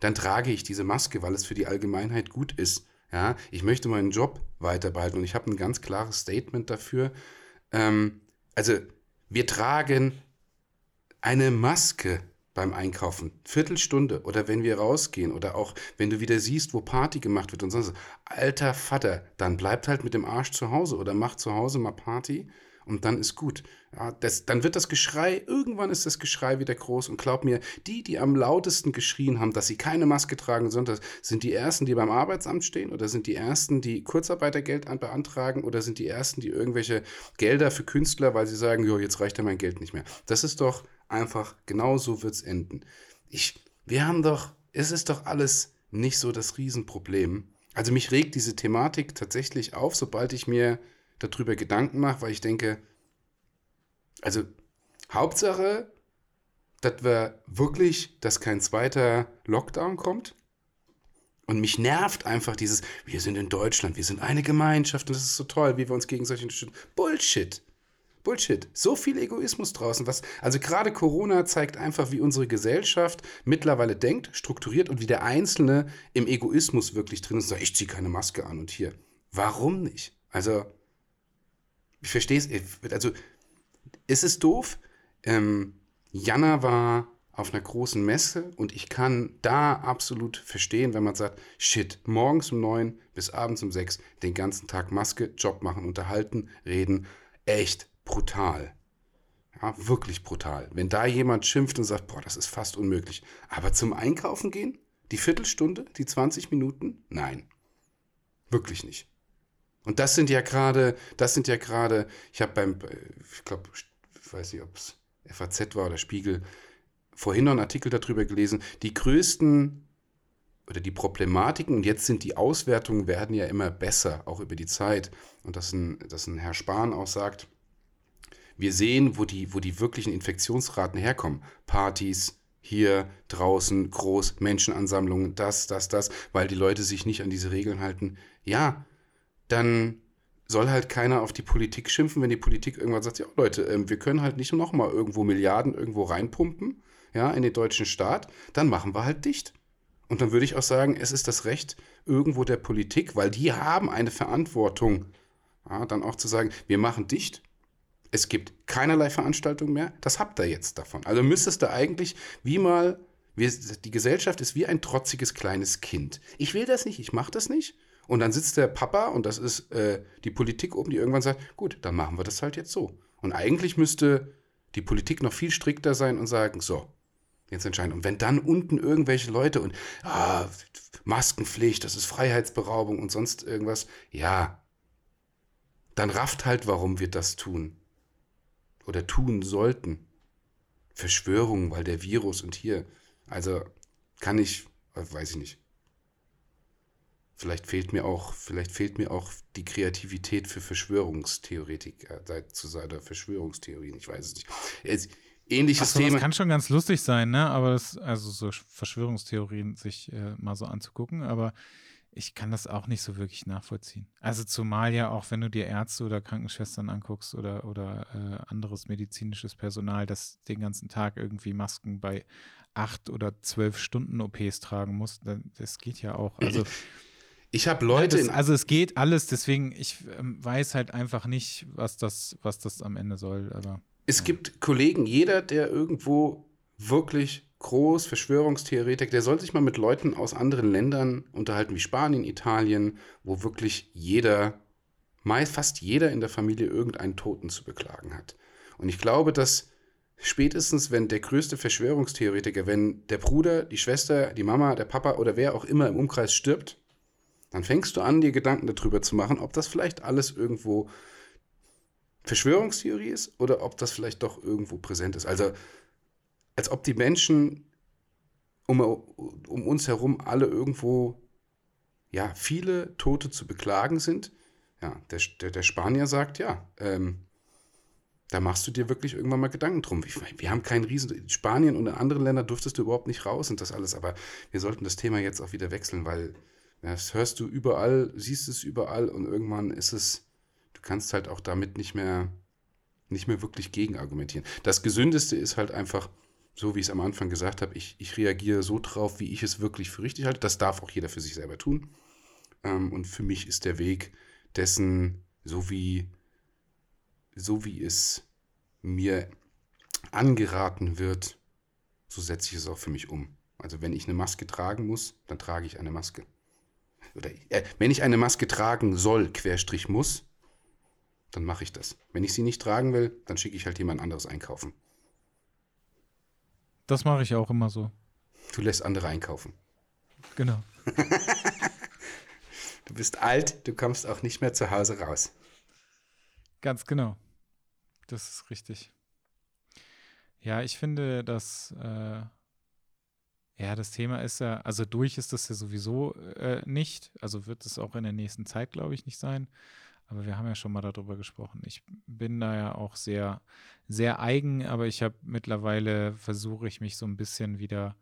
dann trage ich diese Maske, weil es für die Allgemeinheit gut ist. Ja, ich möchte meinen Job weiter behalten und ich habe ein ganz klares Statement dafür. Ähm, also, wir tragen eine Maske beim Einkaufen. Viertelstunde oder wenn wir rausgehen oder auch wenn du wieder siehst, wo Party gemacht wird und sonst. Alter Vater, dann bleibt halt mit dem Arsch zu Hause oder macht zu Hause mal Party und dann ist gut. Ja, das, dann wird das Geschrei, irgendwann ist das Geschrei wieder groß und glaub mir, die, die am lautesten geschrien haben, dass sie keine Maske tragen, sondern sind die Ersten, die beim Arbeitsamt stehen oder sind die Ersten, die Kurzarbeitergeld beantragen oder sind die Ersten, die irgendwelche Gelder für Künstler, weil sie sagen, jo, jetzt reicht ja mein Geld nicht mehr. Das ist doch einfach, genau so wird es enden. Ich, wir haben doch, es ist doch alles nicht so das Riesenproblem. Also mich regt diese Thematik tatsächlich auf, sobald ich mir darüber Gedanken mache, weil ich denke, also Hauptsache, dass wir wirklich, dass kein zweiter Lockdown kommt. Und mich nervt einfach dieses, wir sind in Deutschland, wir sind eine Gemeinschaft und das ist so toll, wie wir uns gegenseitig unterstützen. Bullshit. Bullshit. So viel Egoismus draußen. Was, also gerade Corona zeigt einfach, wie unsere Gesellschaft mittlerweile denkt, strukturiert und wie der Einzelne im Egoismus wirklich drin ist. Ich ziehe keine Maske an und hier. Warum nicht? Also, ich verstehe es, also es ist doof. Ähm, Jana war auf einer großen Messe und ich kann da absolut verstehen, wenn man sagt, shit, morgens um neun bis abends um sechs den ganzen Tag Maske, Job machen, unterhalten, reden, echt brutal. Ja, wirklich brutal. Wenn da jemand schimpft und sagt, boah, das ist fast unmöglich. Aber zum Einkaufen gehen? Die Viertelstunde? Die 20 Minuten? Nein. Wirklich nicht. Und das sind ja gerade, das sind ja gerade, ich habe beim, ich glaube, ich weiß nicht, ob es FAZ war oder Spiegel, vorhin noch einen Artikel darüber gelesen, die größten oder die Problematiken, und jetzt sind die Auswertungen, werden ja immer besser, auch über die Zeit. Und dass ein, dass ein Herr Spahn auch sagt, wir sehen, wo die, wo die wirklichen Infektionsraten herkommen. Partys, hier draußen groß Menschenansammlungen, das, das, das, weil die Leute sich nicht an diese Regeln halten. Ja, dann soll halt keiner auf die Politik schimpfen, wenn die Politik irgendwann sagt, ja Leute, ähm, wir können halt nicht nochmal irgendwo Milliarden irgendwo reinpumpen, ja, in den deutschen Staat, dann machen wir halt dicht. Und dann würde ich auch sagen, es ist das Recht irgendwo der Politik, weil die haben eine Verantwortung, ja, dann auch zu sagen, wir machen dicht, es gibt keinerlei Veranstaltung mehr, das habt ihr jetzt davon. Also müsstest du eigentlich wie mal, die Gesellschaft ist wie ein trotziges kleines Kind. Ich will das nicht, ich mache das nicht. Und dann sitzt der Papa und das ist äh, die Politik oben, die irgendwann sagt, gut, dann machen wir das halt jetzt so. Und eigentlich müsste die Politik noch viel strikter sein und sagen, so, jetzt entscheiden. Und wenn dann unten irgendwelche Leute und ah, Maskenpflicht, das ist Freiheitsberaubung und sonst irgendwas, ja, dann rafft halt, warum wir das tun. Oder tun sollten. Verschwörungen, weil der Virus und hier. Also kann ich, weiß ich nicht. Vielleicht fehlt mir auch, vielleicht fehlt mir auch die Kreativität für Verschwörungstheoretiker zu seiner Verschwörungstheorien. Ich weiß es nicht. Es, ähnliches so, Thema. Das kann schon ganz lustig sein, ne? Aber das, also so Verschwörungstheorien sich äh, mal so anzugucken, aber ich kann das auch nicht so wirklich nachvollziehen. Also zumal ja auch, wenn du dir Ärzte oder Krankenschwestern anguckst oder, oder äh, anderes medizinisches Personal, das den ganzen Tag irgendwie Masken bei acht oder zwölf Stunden OPs tragen muss, das geht ja auch. Also ich habe Leute. Ja, das, also es geht alles, deswegen, ich ähm, weiß halt einfach nicht, was das, was das am Ende soll. Aber, es ja. gibt Kollegen, jeder, der irgendwo wirklich groß Verschwörungstheoretik, der soll sich mal mit Leuten aus anderen Ländern unterhalten, wie Spanien, Italien, wo wirklich jeder, meist fast jeder in der Familie irgendeinen Toten zu beklagen hat. Und ich glaube, dass spätestens, wenn der größte Verschwörungstheoretiker, wenn der Bruder, die Schwester, die Mama, der Papa oder wer auch immer im Umkreis stirbt, dann fängst du an, dir Gedanken darüber zu machen, ob das vielleicht alles irgendwo Verschwörungstheorie ist oder ob das vielleicht doch irgendwo präsent ist. Also als ob die Menschen um, um uns herum alle irgendwo, ja, viele Tote zu beklagen sind. Ja, der, der, der Spanier sagt, ja, ähm, da machst du dir wirklich irgendwann mal Gedanken drum. Wir, wir haben keinen Riesen. In Spanien und in anderen Ländern durftest du überhaupt nicht raus und das alles. Aber wir sollten das Thema jetzt auch wieder wechseln, weil das hörst du überall, siehst es überall und irgendwann ist es, du kannst halt auch damit nicht mehr, nicht mehr wirklich gegenargumentieren. Das Gesündeste ist halt einfach, so wie ich es am Anfang gesagt habe, ich, ich reagiere so drauf, wie ich es wirklich für richtig halte. Das darf auch jeder für sich selber tun. Ähm, und für mich ist der Weg dessen, so wie, so wie es mir angeraten wird, so setze ich es auch für mich um. Also wenn ich eine Maske tragen muss, dann trage ich eine Maske oder äh, wenn ich eine Maske tragen soll, Querstrich muss, dann mache ich das. Wenn ich sie nicht tragen will, dann schicke ich halt jemand anderes einkaufen. Das mache ich auch immer so. Du lässt andere einkaufen. Genau. du bist alt, du kommst auch nicht mehr zu Hause raus. Ganz genau. Das ist richtig. Ja, ich finde, dass äh, ja, das Thema ist ja, also durch ist das ja sowieso äh, nicht. Also wird es auch in der nächsten Zeit, glaube ich, nicht sein. Aber wir haben ja schon mal darüber gesprochen. Ich bin da ja auch sehr, sehr eigen, aber ich habe mittlerweile versuche ich mich so ein bisschen wieder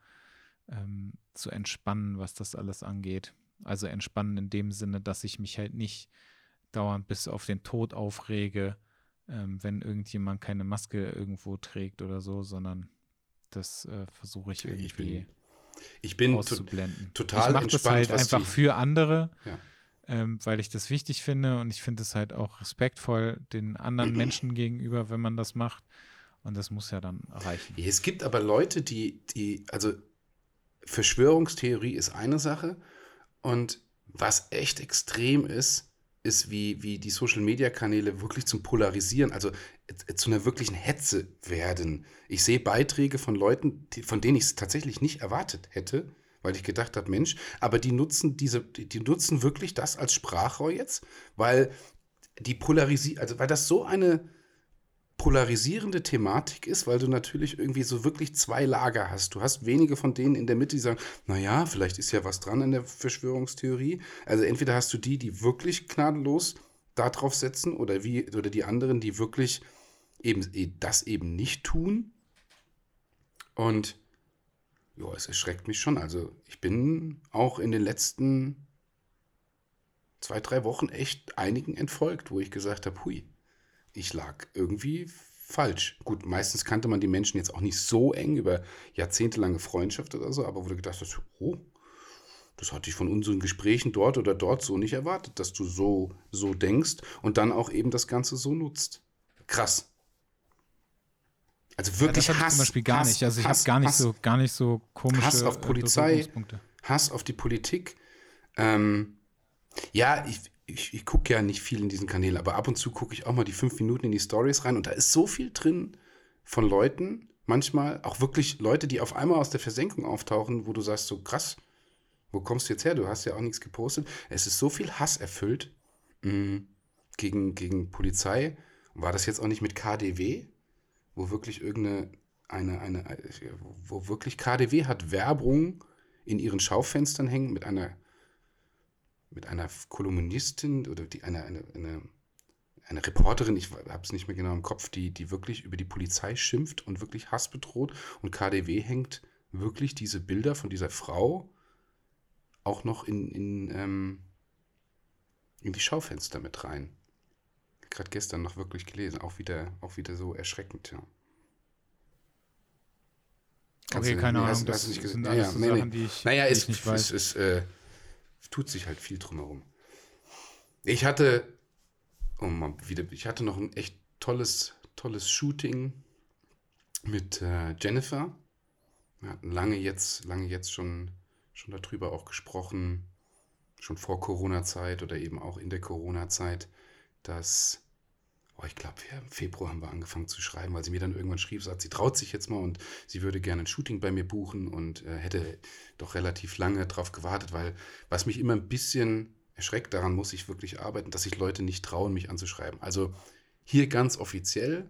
ähm, zu entspannen, was das alles angeht. Also entspannen in dem Sinne, dass ich mich halt nicht dauernd bis auf den Tod aufrege, ähm, wenn irgendjemand keine Maske irgendwo trägt oder so, sondern das äh, versuche ich irgendwie. Ich bin, ich bin auszublenden. total ich mache das halt einfach für andere, ja. ähm, weil ich das wichtig finde und ich finde es halt auch respektvoll den anderen Menschen gegenüber, wenn man das macht. Und das muss ja dann reichen. Es gibt aber Leute, die, die, also Verschwörungstheorie ist eine Sache und was echt extrem ist, ist, wie, wie die Social-Media-Kanäle wirklich zum Polarisieren, also äh, zu einer wirklichen Hetze werden. Ich sehe Beiträge von Leuten, die, von denen ich es tatsächlich nicht erwartet hätte, weil ich gedacht habe, Mensch, aber die nutzen diese, die, die nutzen wirklich das als Sprachrohr jetzt, weil die polarisieren, also weil das so eine polarisierende Thematik ist, weil du natürlich irgendwie so wirklich zwei Lager hast. Du hast wenige von denen in der Mitte, die sagen, naja, vielleicht ist ja was dran in der Verschwörungstheorie. Also entweder hast du die, die wirklich gnadenlos darauf setzen oder wie, oder die anderen, die wirklich eben das eben nicht tun. Und ja, es erschreckt mich schon. Also ich bin auch in den letzten zwei, drei Wochen echt einigen entfolgt, wo ich gesagt habe, hui, ich lag irgendwie falsch. Gut, meistens kannte man die Menschen jetzt auch nicht so eng über jahrzehntelange Freundschaft oder so, aber wo du gedacht hast, oh, das hatte ich von unseren Gesprächen dort oder dort so nicht erwartet, dass du so, so denkst und dann auch eben das Ganze so nutzt. Krass. Also wirklich ja, das Hass. zum Beispiel gar Hass, nicht. Also ich habe gar nicht Hass. so gar nicht so komische Hass auf Polizei. Hass auf die Politik. Ähm, ja, ich, ich, ich gucke ja nicht viel in diesen Kanälen, aber ab und zu gucke ich auch mal die fünf Minuten in die Stories rein und da ist so viel drin von Leuten, manchmal auch wirklich Leute, die auf einmal aus der Versenkung auftauchen, wo du sagst, so krass, wo kommst du jetzt her? Du hast ja auch nichts gepostet. Es ist so viel Hass erfüllt mh, gegen, gegen Polizei. War das jetzt auch nicht mit KDW, wo wirklich irgendeine, eine, eine, wo wirklich KDW hat Werbung in ihren Schaufenstern hängen mit einer mit einer Kolumnistin oder die, eine, eine, eine, eine Reporterin, ich habe es nicht mehr genau im Kopf, die, die wirklich über die Polizei schimpft und wirklich Hass bedroht. Und KDW hängt wirklich diese Bilder von dieser Frau auch noch in, in, ähm, in die Schaufenster mit rein. Gerade gestern noch wirklich gelesen, auch wieder, auch wieder so erschreckend, ja. Kannst Okay, keine Ahnung, hast- das hast nicht sind alles Ja, so nee, Sachen, nee. die ich, Naja, die es, ich nicht weiß. es äh, tut sich halt viel drumherum. Ich hatte, oh mal wieder, ich hatte noch ein echt tolles, tolles Shooting mit äh, Jennifer. Wir hatten lange jetzt, lange jetzt schon, schon darüber auch gesprochen, schon vor Corona-Zeit oder eben auch in der Corona-Zeit, dass, oh, ich glaube, im Februar haben wir angefangen zu schreiben, weil sie mir dann irgendwann schrieb, sagt, sie traut sich jetzt mal und sie würde gerne ein Shooting bei mir buchen und äh, hätte doch relativ lange drauf gewartet, weil was mich immer ein bisschen erschreckt, daran muss ich wirklich arbeiten, dass sich Leute nicht trauen, mich anzuschreiben. Also hier ganz offiziell,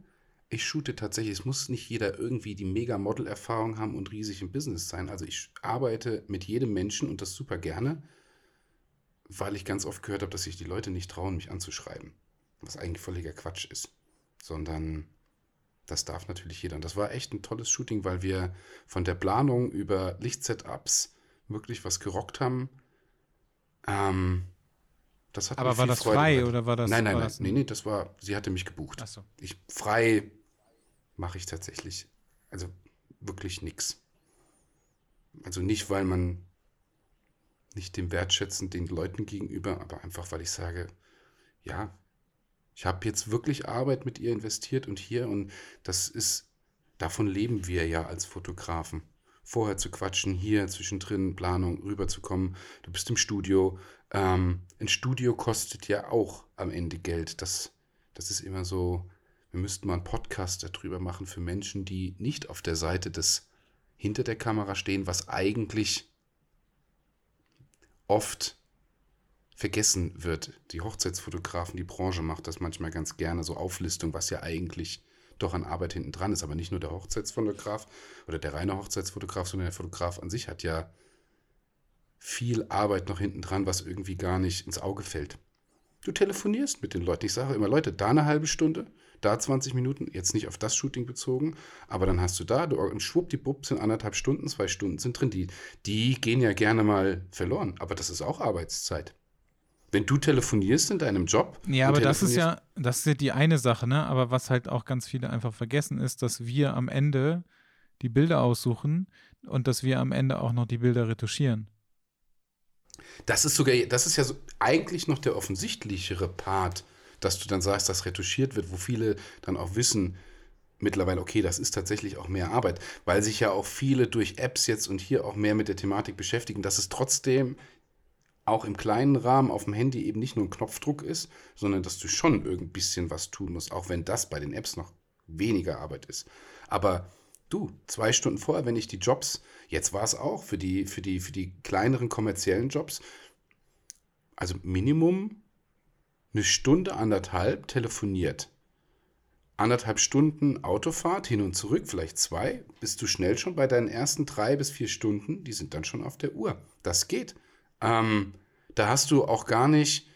ich shoote tatsächlich, es muss nicht jeder irgendwie die Mega-Model-Erfahrung haben und riesig im Business sein. Also ich arbeite mit jedem Menschen und das super gerne, weil ich ganz oft gehört habe, dass sich die Leute nicht trauen, mich anzuschreiben. Was eigentlich völliger Quatsch ist. Sondern das darf natürlich jeder. Und das war echt ein tolles Shooting, weil wir von der Planung über Lichtsetups wirklich was gerockt haben. Ähm, das hat Aber war das Freude frei bereitet. oder war das? Nein, nein, nein. das Nee, nee, das war, sie hatte mich gebucht. Achso. Ich frei mache ich tatsächlich. Also wirklich nichts. Also nicht, weil man nicht dem wertschätzen den Leuten gegenüber, aber einfach, weil ich sage, ja, ich habe jetzt wirklich Arbeit mit ihr investiert und hier und das ist, davon leben wir ja als Fotografen. Vorher zu quatschen, hier zwischendrin Planung rüberzukommen. Du bist im Studio. Ähm, ein Studio kostet ja auch am Ende Geld. Das, das ist immer so, wir müssten mal einen Podcast darüber machen für Menschen, die nicht auf der Seite des hinter der Kamera stehen, was eigentlich oft vergessen wird. Die Hochzeitsfotografen, die Branche macht das manchmal ganz gerne, so Auflistung, was ja eigentlich doch an Arbeit hinten dran ist. Aber nicht nur der Hochzeitsfotograf oder der reine Hochzeitsfotograf, sondern der Fotograf an sich hat ja viel Arbeit noch hinten dran, was irgendwie gar nicht ins Auge fällt. Du telefonierst mit den Leuten. Ich sage immer, Leute, da eine halbe Stunde, da 20 Minuten, jetzt nicht auf das Shooting bezogen, aber dann hast du da, du, und schwuppdiwupp sind anderthalb Stunden, zwei Stunden sind drin. Die, die gehen ja gerne mal verloren, aber das ist auch Arbeitszeit. Wenn du telefonierst in deinem Job. Ja, aber das ist ja, das ist ja die eine Sache, ne? Aber was halt auch ganz viele einfach vergessen ist, dass wir am Ende die Bilder aussuchen und dass wir am Ende auch noch die Bilder retuschieren. Das ist sogar, das ist ja so eigentlich noch der offensichtlichere Part, dass du dann sagst, dass retuschiert wird, wo viele dann auch wissen, mittlerweile, okay, das ist tatsächlich auch mehr Arbeit, weil sich ja auch viele durch Apps jetzt und hier auch mehr mit der Thematik beschäftigen, dass es trotzdem auch im kleinen Rahmen auf dem Handy eben nicht nur ein Knopfdruck ist, sondern dass du schon irgend bisschen was tun musst, auch wenn das bei den Apps noch weniger Arbeit ist. Aber du, zwei Stunden vorher, wenn ich die Jobs, jetzt war es auch für die, für die, für die kleineren kommerziellen Jobs, also Minimum eine Stunde, anderthalb telefoniert. Anderthalb Stunden Autofahrt hin und zurück, vielleicht zwei, bist du schnell schon bei deinen ersten drei bis vier Stunden, die sind dann schon auf der Uhr. Das geht. Ähm, da hast du auch gar nicht,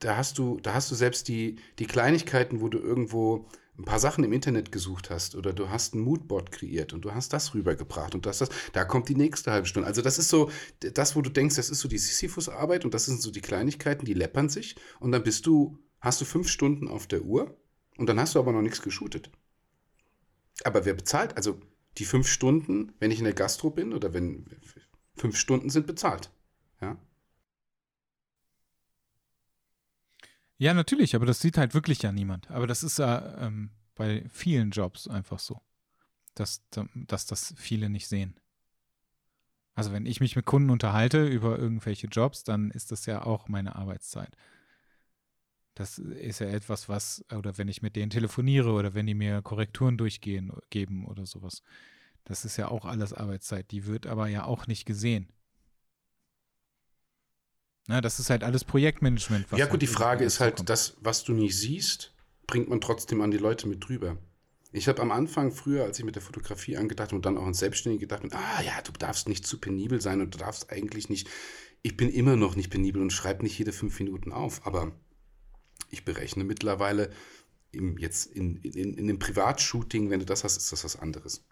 da hast du, da hast du selbst die, die Kleinigkeiten, wo du irgendwo ein paar Sachen im Internet gesucht hast oder du hast ein Moodboard kreiert und du hast das rübergebracht und das, das, da kommt die nächste halbe Stunde. Also das ist so, das, wo du denkst, das ist so die Sisyphus-Arbeit und das sind so die Kleinigkeiten, die läppern sich und dann bist du, hast du fünf Stunden auf der Uhr und dann hast du aber noch nichts geshootet. Aber wer bezahlt? Also die fünf Stunden, wenn ich in der Gastro bin oder wenn fünf Stunden sind bezahlt. Ja. Ja, natürlich, aber das sieht halt wirklich ja niemand. Aber das ist ja ähm, bei vielen Jobs einfach so, dass, dass das viele nicht sehen. Also wenn ich mich mit Kunden unterhalte über irgendwelche Jobs, dann ist das ja auch meine Arbeitszeit. Das ist ja etwas, was, oder wenn ich mit denen telefoniere oder wenn die mir Korrekturen durchgehen, geben oder sowas. Das ist ja auch alles Arbeitszeit. Die wird aber ja auch nicht gesehen. Na, das ist halt alles Projektmanagement. ja, gut, halt die Frage ist halt, das, was du nicht siehst, bringt man trotzdem an die Leute mit drüber. Ich habe am Anfang früher, als ich mit der Fotografie angedacht und dann auch ins Selbstständige gedacht, ah ja, du darfst nicht zu penibel sein und du darfst eigentlich nicht. Ich bin immer noch nicht penibel und schreibe nicht jede fünf Minuten auf, aber ich berechne mittlerweile im, jetzt in, in, in dem Privatshooting, wenn du das hast, ist das was anderes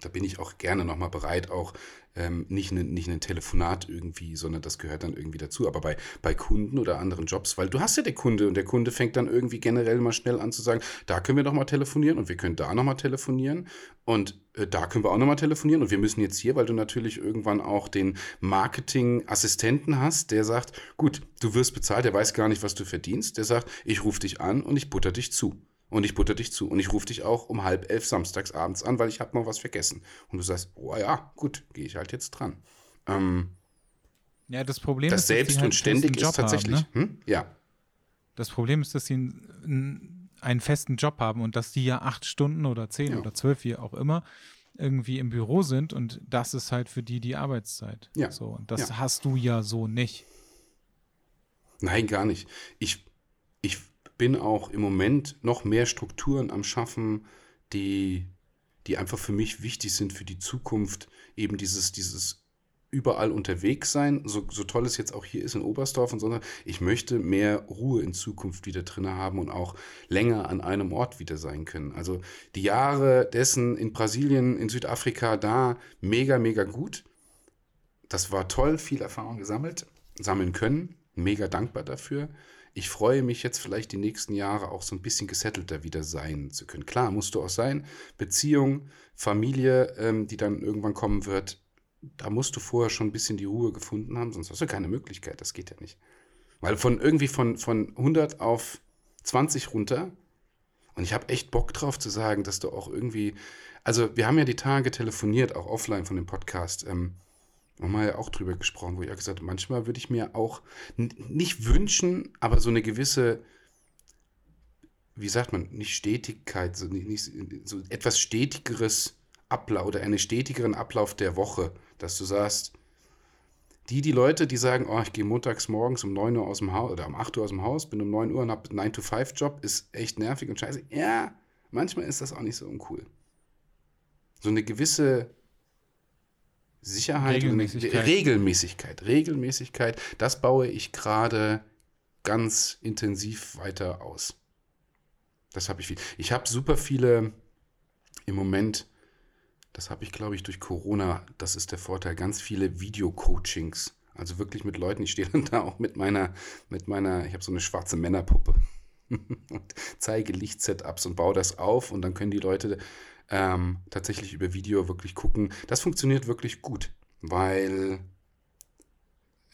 da bin ich auch gerne nochmal bereit, auch ähm, nicht, ne, nicht ein Telefonat irgendwie, sondern das gehört dann irgendwie dazu. Aber bei, bei Kunden oder anderen Jobs, weil du hast ja den Kunde und der Kunde fängt dann irgendwie generell mal schnell an zu sagen, da können wir nochmal telefonieren und wir können da nochmal telefonieren. Und äh, da können wir auch nochmal telefonieren. Und wir müssen jetzt hier, weil du natürlich irgendwann auch den Marketing-Assistenten hast, der sagt, gut, du wirst bezahlt, der weiß gar nicht, was du verdienst, der sagt, ich rufe dich an und ich butter dich zu und ich butter dich zu. Und ich rufe dich auch um halb elf samstags abends an, weil ich habe noch was vergessen. Und du sagst, oh ja, gut, gehe ich halt jetzt dran. Ähm, ja, das Problem das ist, selbst halt und ständig ist tatsächlich. Haben, ne? hm? Ja. Das Problem ist, dass sie einen, einen, festen Job haben und dass die ja acht Stunden oder zehn ja. oder zwölf, wie auch immer, irgendwie im Büro sind und das ist halt für die die Arbeitszeit. Ja. So, und das ja. hast du ja so nicht. Nein, gar nicht. Ich, ich bin auch im Moment noch mehr Strukturen am Schaffen, die, die einfach für mich wichtig sind für die Zukunft. Eben dieses, dieses überall unterwegs sein, so, so toll es jetzt auch hier ist in Oberstdorf und so. Ich möchte mehr Ruhe in Zukunft wieder drin haben und auch länger an einem Ort wieder sein können. Also die Jahre dessen in Brasilien, in Südafrika, da mega, mega gut. Das war toll, viel Erfahrung gesammelt, sammeln können. Mega dankbar dafür ich freue mich jetzt vielleicht die nächsten Jahre auch so ein bisschen gesettelter wieder sein zu können. Klar, musst du auch sein. Beziehung, Familie, ähm, die dann irgendwann kommen wird, da musst du vorher schon ein bisschen die Ruhe gefunden haben, sonst hast du keine Möglichkeit. Das geht ja nicht. Weil von irgendwie von, von 100 auf 20 runter, und ich habe echt Bock drauf zu sagen, dass du auch irgendwie, also wir haben ja die Tage telefoniert, auch offline von dem Podcast. Ähm, haben wir ja auch drüber gesprochen, wo ich auch gesagt habe, manchmal würde ich mir auch nicht wünschen, aber so eine gewisse, wie sagt man, nicht Stetigkeit, so, nicht, nicht, so etwas stetigeres Ablauf oder einen stetigeren Ablauf der Woche, dass du sagst, die, die Leute, die sagen, oh, ich gehe montags morgens um 9 Uhr aus dem Haus oder um 8 Uhr aus dem Haus, bin um 9 Uhr und habe einen 9-to-5-Job, ist echt nervig und scheiße. Ja, manchmal ist das auch nicht so uncool. So eine gewisse Sicherheit Regelmäßigkeit. und Regelmäßigkeit. Regelmäßigkeit, das baue ich gerade ganz intensiv weiter aus. Das habe ich viel. Ich habe super viele im Moment, das habe ich glaube ich durch Corona, das ist der Vorteil, ganz viele Video-Coachings. Also wirklich mit Leuten, ich stehe dann da auch mit meiner, mit meiner, ich habe so eine schwarze Männerpuppe und zeige Lichtsetups und baue das auf und dann können die Leute ähm, tatsächlich über Video wirklich gucken. Das funktioniert wirklich gut, weil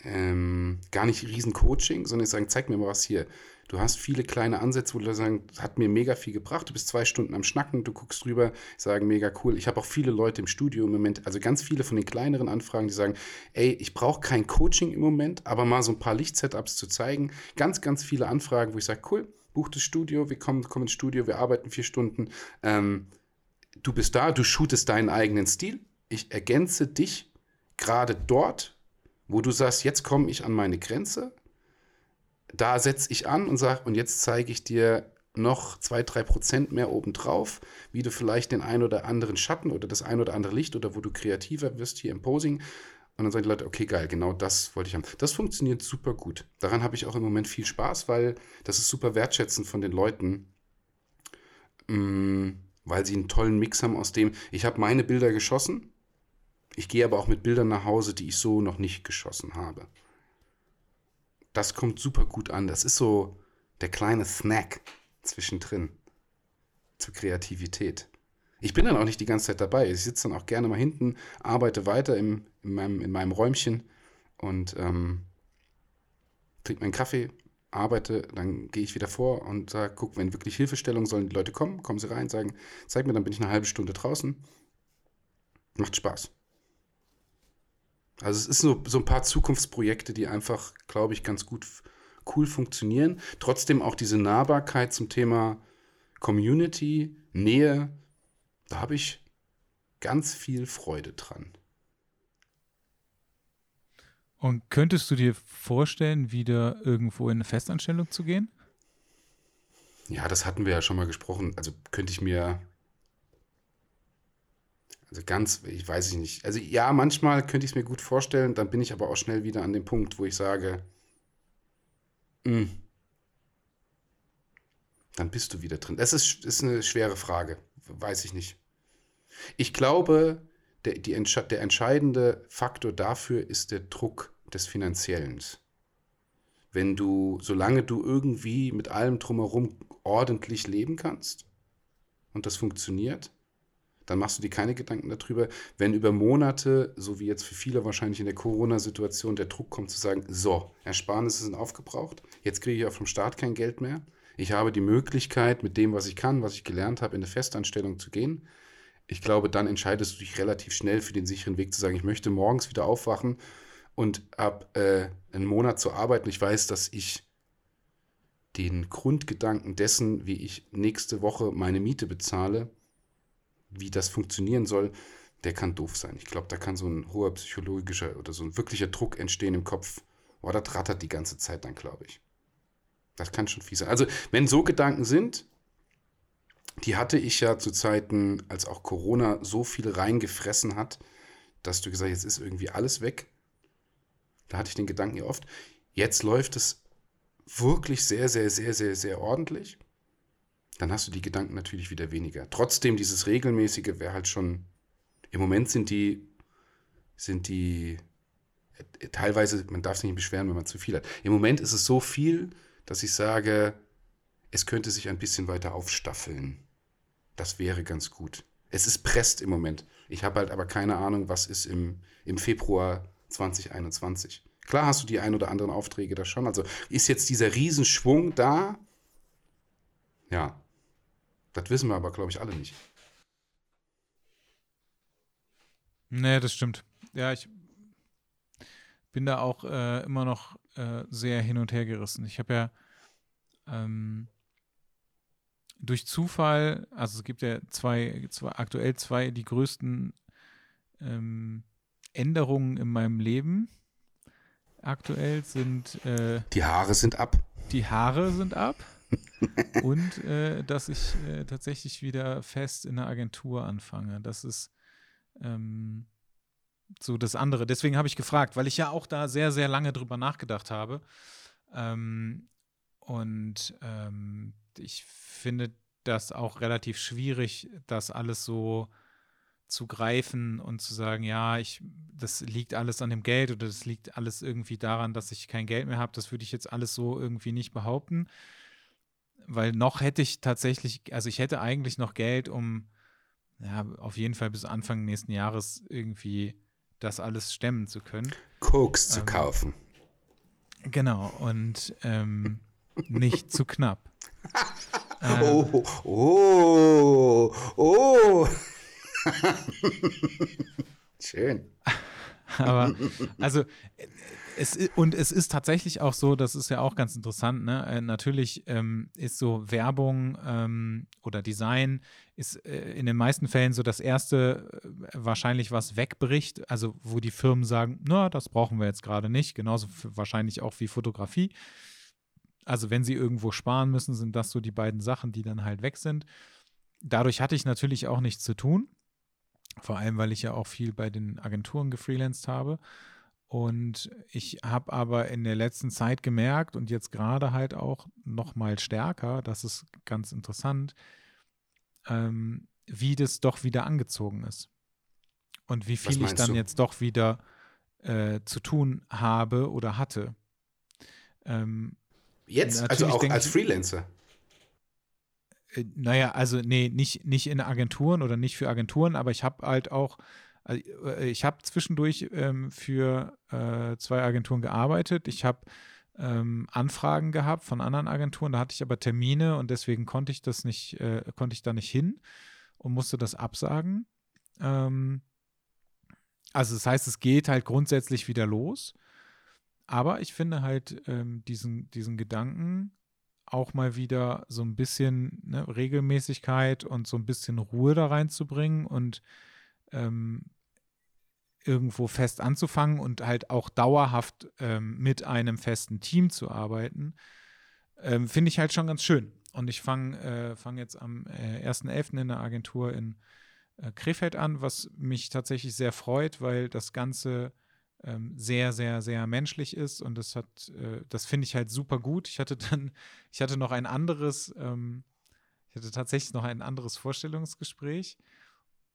ähm, gar nicht riesen Coaching, sondern ich sagen, zeig mir mal was hier. Du hast viele kleine Ansätze, wo du sagen, hat mir mega viel gebracht. Du bist zwei Stunden am Schnacken, du guckst drüber, sagen mega cool. Ich habe auch viele Leute im Studio im Moment, also ganz viele von den kleineren Anfragen, die sagen, ey, ich brauche kein Coaching im Moment, aber mal so ein paar Lichtsetups zu zeigen. Ganz, ganz viele Anfragen, wo ich sage, cool, buch das Studio, wir kommen, kommen ins Studio, wir arbeiten vier Stunden. Ähm, du bist da, du shootest deinen eigenen Stil. Ich ergänze dich gerade dort, wo du sagst, jetzt komme ich an meine Grenze. Da setze ich an und sage, und jetzt zeige ich dir noch zwei, drei Prozent mehr obendrauf, wie du vielleicht den ein oder anderen Schatten oder das ein oder andere Licht oder wo du kreativer wirst hier im Posing. Und dann sagen die Leute, okay, geil, genau das wollte ich haben. Das funktioniert super gut. Daran habe ich auch im Moment viel Spaß, weil das ist super wertschätzend von den Leuten, mh, mm, weil sie einen tollen Mix haben aus dem, ich habe meine Bilder geschossen, ich gehe aber auch mit Bildern nach Hause, die ich so noch nicht geschossen habe. Das kommt super gut an. Das ist so der kleine Snack zwischendrin zur Kreativität. Ich bin dann auch nicht die ganze Zeit dabei. Ich sitze dann auch gerne mal hinten, arbeite weiter im, in, meinem, in meinem Räumchen und ähm, trinke meinen Kaffee, arbeite, dann gehe ich wieder vor und sage, guck, wenn wirklich Hilfestellung sollen die Leute kommen, kommen sie rein, sagen, zeig mir, dann bin ich eine halbe Stunde draußen. Macht Spaß. Also es ist so, so ein paar Zukunftsprojekte, die einfach, glaube ich, ganz gut cool funktionieren. Trotzdem auch diese Nahbarkeit zum Thema Community, Nähe, da habe ich ganz viel Freude dran. Und könntest du dir vorstellen, wieder irgendwo in eine Festanstellung zu gehen? Ja, das hatten wir ja schon mal gesprochen. Also könnte ich mir. Also ganz, ich weiß ich nicht. Also ja, manchmal könnte ich es mir gut vorstellen, dann bin ich aber auch schnell wieder an dem Punkt, wo ich sage, mh, hm, dann bist du wieder drin. Das ist, ist eine schwere Frage, weiß ich nicht. Ich glaube, der, die, der entscheidende Faktor dafür ist der Druck des Finanziellen. Wenn du, solange du irgendwie mit allem drumherum ordentlich leben kannst und das funktioniert, dann machst du dir keine Gedanken darüber. Wenn über Monate, so wie jetzt für viele wahrscheinlich in der Corona-Situation, der Druck kommt zu sagen, so, Ersparnisse sind aufgebraucht, jetzt kriege ich auch vom Staat kein Geld mehr. Ich habe die Möglichkeit, mit dem, was ich kann, was ich gelernt habe, in eine Festanstellung zu gehen ich glaube, dann entscheidest du dich relativ schnell für den sicheren Weg zu sagen, ich möchte morgens wieder aufwachen und ab äh, einen Monat zu arbeiten. Ich weiß, dass ich den Grundgedanken dessen, wie ich nächste Woche meine Miete bezahle, wie das funktionieren soll, der kann doof sein. Ich glaube, da kann so ein hoher psychologischer oder so ein wirklicher Druck entstehen im Kopf. Oh, das rattert die ganze Zeit dann, glaube ich. Das kann schon fies sein. Also, wenn so Gedanken sind, die hatte ich ja zu Zeiten, als auch Corona so viel reingefressen hat, dass du gesagt hast, jetzt ist irgendwie alles weg. Da hatte ich den Gedanken ja oft. Jetzt läuft es wirklich sehr, sehr, sehr, sehr, sehr ordentlich. Dann hast du die Gedanken natürlich wieder weniger. Trotzdem, dieses regelmäßige wäre halt schon. Im Moment sind die, sind die äh, teilweise, man darf sich nicht beschweren, wenn man zu viel hat. Im Moment ist es so viel, dass ich sage, es könnte sich ein bisschen weiter aufstaffeln. Das wäre ganz gut. Es ist presst im Moment. Ich habe halt aber keine Ahnung, was ist im, im Februar 2021. Klar hast du die ein oder anderen Aufträge da schon. Also ist jetzt dieser Riesenschwung da? Ja. Das wissen wir aber, glaube ich, alle nicht. Nee, das stimmt. Ja, ich bin da auch äh, immer noch äh, sehr hin und her gerissen. Ich habe ja ähm, durch Zufall, also es gibt ja zwei, zwei aktuell zwei, die größten ähm, Änderungen in meinem Leben aktuell sind. Äh, die Haare sind ab. Die Haare sind ab. und äh, dass ich äh, tatsächlich wieder fest in der Agentur anfange. Das ist ähm, so das andere. Deswegen habe ich gefragt, weil ich ja auch da sehr, sehr lange drüber nachgedacht habe. Ähm, und ähm, ich finde das auch relativ schwierig, das alles so zu greifen und zu sagen, ja, ich, das liegt alles an dem Geld oder das liegt alles irgendwie daran, dass ich kein Geld mehr habe. Das würde ich jetzt alles so irgendwie nicht behaupten. Weil noch hätte ich tatsächlich, also ich hätte eigentlich noch Geld, um ja, auf jeden Fall bis Anfang nächsten Jahres irgendwie das alles stemmen zu können. Koks ähm, zu kaufen. Genau, und ähm, nicht zu knapp. Äh, oh, oh, oh. Schön. Aber, also, es, und es ist tatsächlich auch so, das ist ja auch ganz interessant, ne? Äh, natürlich ähm, ist so Werbung ähm, oder Design ist äh, in den meisten Fällen so das erste äh, wahrscheinlich, was wegbricht, also wo die Firmen sagen, na, das brauchen wir jetzt gerade nicht, genauso wahrscheinlich auch wie Fotografie. Also wenn sie irgendwo sparen müssen, sind das so die beiden Sachen, die dann halt weg sind. Dadurch hatte ich natürlich auch nichts zu tun. Vor allem, weil ich ja auch viel bei den Agenturen gefreelanced habe. Und ich habe aber in der letzten Zeit gemerkt und jetzt gerade halt auch noch mal stärker, das ist ganz interessant, ähm, wie das doch wieder angezogen ist. Und wie viel ich dann du? jetzt doch wieder äh, zu tun habe oder hatte. Ähm, Jetzt, also auch als Freelancer. äh, naja, also nee, nicht, nicht in Agenturen oder nicht für Agenturen, aber ich habe halt auch, also, äh, ich habe zwischendurch ähm, für äh, zwei Agenturen gearbeitet. Ich habe ähm, Anfragen gehabt von anderen Agenturen, da hatte ich aber Termine und deswegen konnte ich das nicht, äh, konnte ich da nicht hin und musste das absagen. Ähm, also das heißt, es geht halt grundsätzlich wieder los. Aber ich finde halt ähm, diesen, diesen Gedanken, auch mal wieder so ein bisschen ne, Regelmäßigkeit und so ein bisschen Ruhe da reinzubringen und ähm, irgendwo fest anzufangen und halt auch dauerhaft ähm, mit einem festen Team zu arbeiten, ähm, finde ich halt schon ganz schön. Und ich fange äh, fang jetzt am äh, 1.11. in der Agentur in äh, Krefeld an, was mich tatsächlich sehr freut, weil das Ganze ähm, sehr, sehr, sehr menschlich ist und das hat, äh, das finde ich halt super gut. Ich hatte dann, ich hatte noch ein anderes, ähm, ich hatte tatsächlich noch ein anderes Vorstellungsgespräch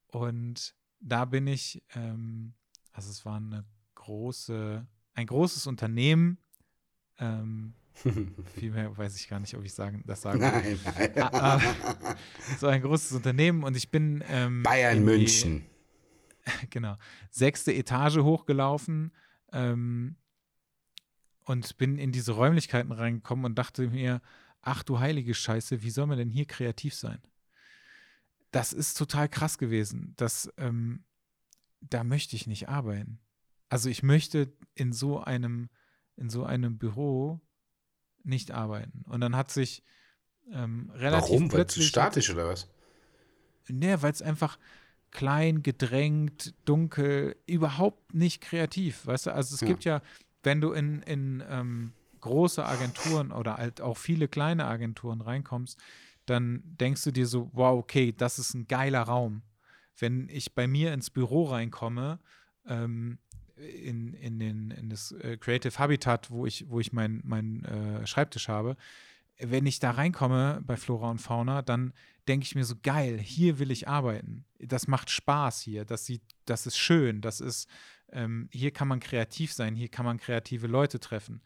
und da bin ich, ähm, also es war eine große, ein großes Unternehmen, ähm, viel mehr weiß ich gar nicht, ob ich sagen, das sagen. Nein, nein. Ah, ah. so ein großes Unternehmen und ich bin ähm, Bayern München. genau, sechste Etage hochgelaufen ähm, und bin in diese Räumlichkeiten reingekommen und dachte mir, ach du heilige Scheiße, wie soll man denn hier kreativ sein? Das ist total krass gewesen. Das, ähm, da möchte ich nicht arbeiten. Also ich möchte in so einem, in so einem Büro nicht arbeiten. Und dann hat sich ähm, relativ Warum? Weil plötzlich statisch oder was? Nee, weil es einfach klein, gedrängt, dunkel, überhaupt nicht kreativ, weißt du? Also es Ja. gibt ja, wenn du in, in ähm, große Agenturen oder halt auch viele kleine Agenturen reinkommst, dann denkst du dir so, wow, okay, das ist ein geiler Raum. Wenn ich bei mir ins Büro reinkomme, ähm, in, in, den, in das äh, Creative Habitat, wo ich, wo ich meinen mein, äh, Schreibtisch habe, wenn ich da reinkomme bei Flora und Fauna, dann denke ich mir so, geil, hier will ich arbeiten. Das macht Spaß hier, das, sieht, das ist schön, das ist, ähm, hier kann man kreativ sein, hier kann man kreative Leute treffen.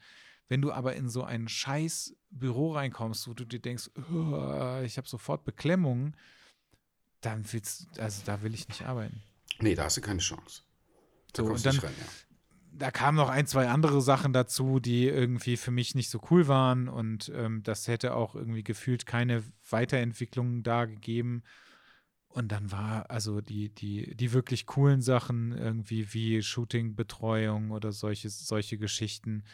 Wenn du aber in so ein scheiß Büro reinkommst, wo du dir denkst, "Uah, ich habe sofort Beklemmungen, dann willst also da will ich nicht arbeiten. Nee, da hast du keine Chance. Da So, kommst du nicht rein, ja. Da kamen noch ein, zwei andere Sachen dazu, die irgendwie für mich nicht so cool waren und ähm, das hätte auch irgendwie gefühlt keine Weiterentwicklung da gegeben. Und dann war also die, die, die wirklich coolen Sachen irgendwie wie Shooting-Betreuung oder solche, solche Geschichten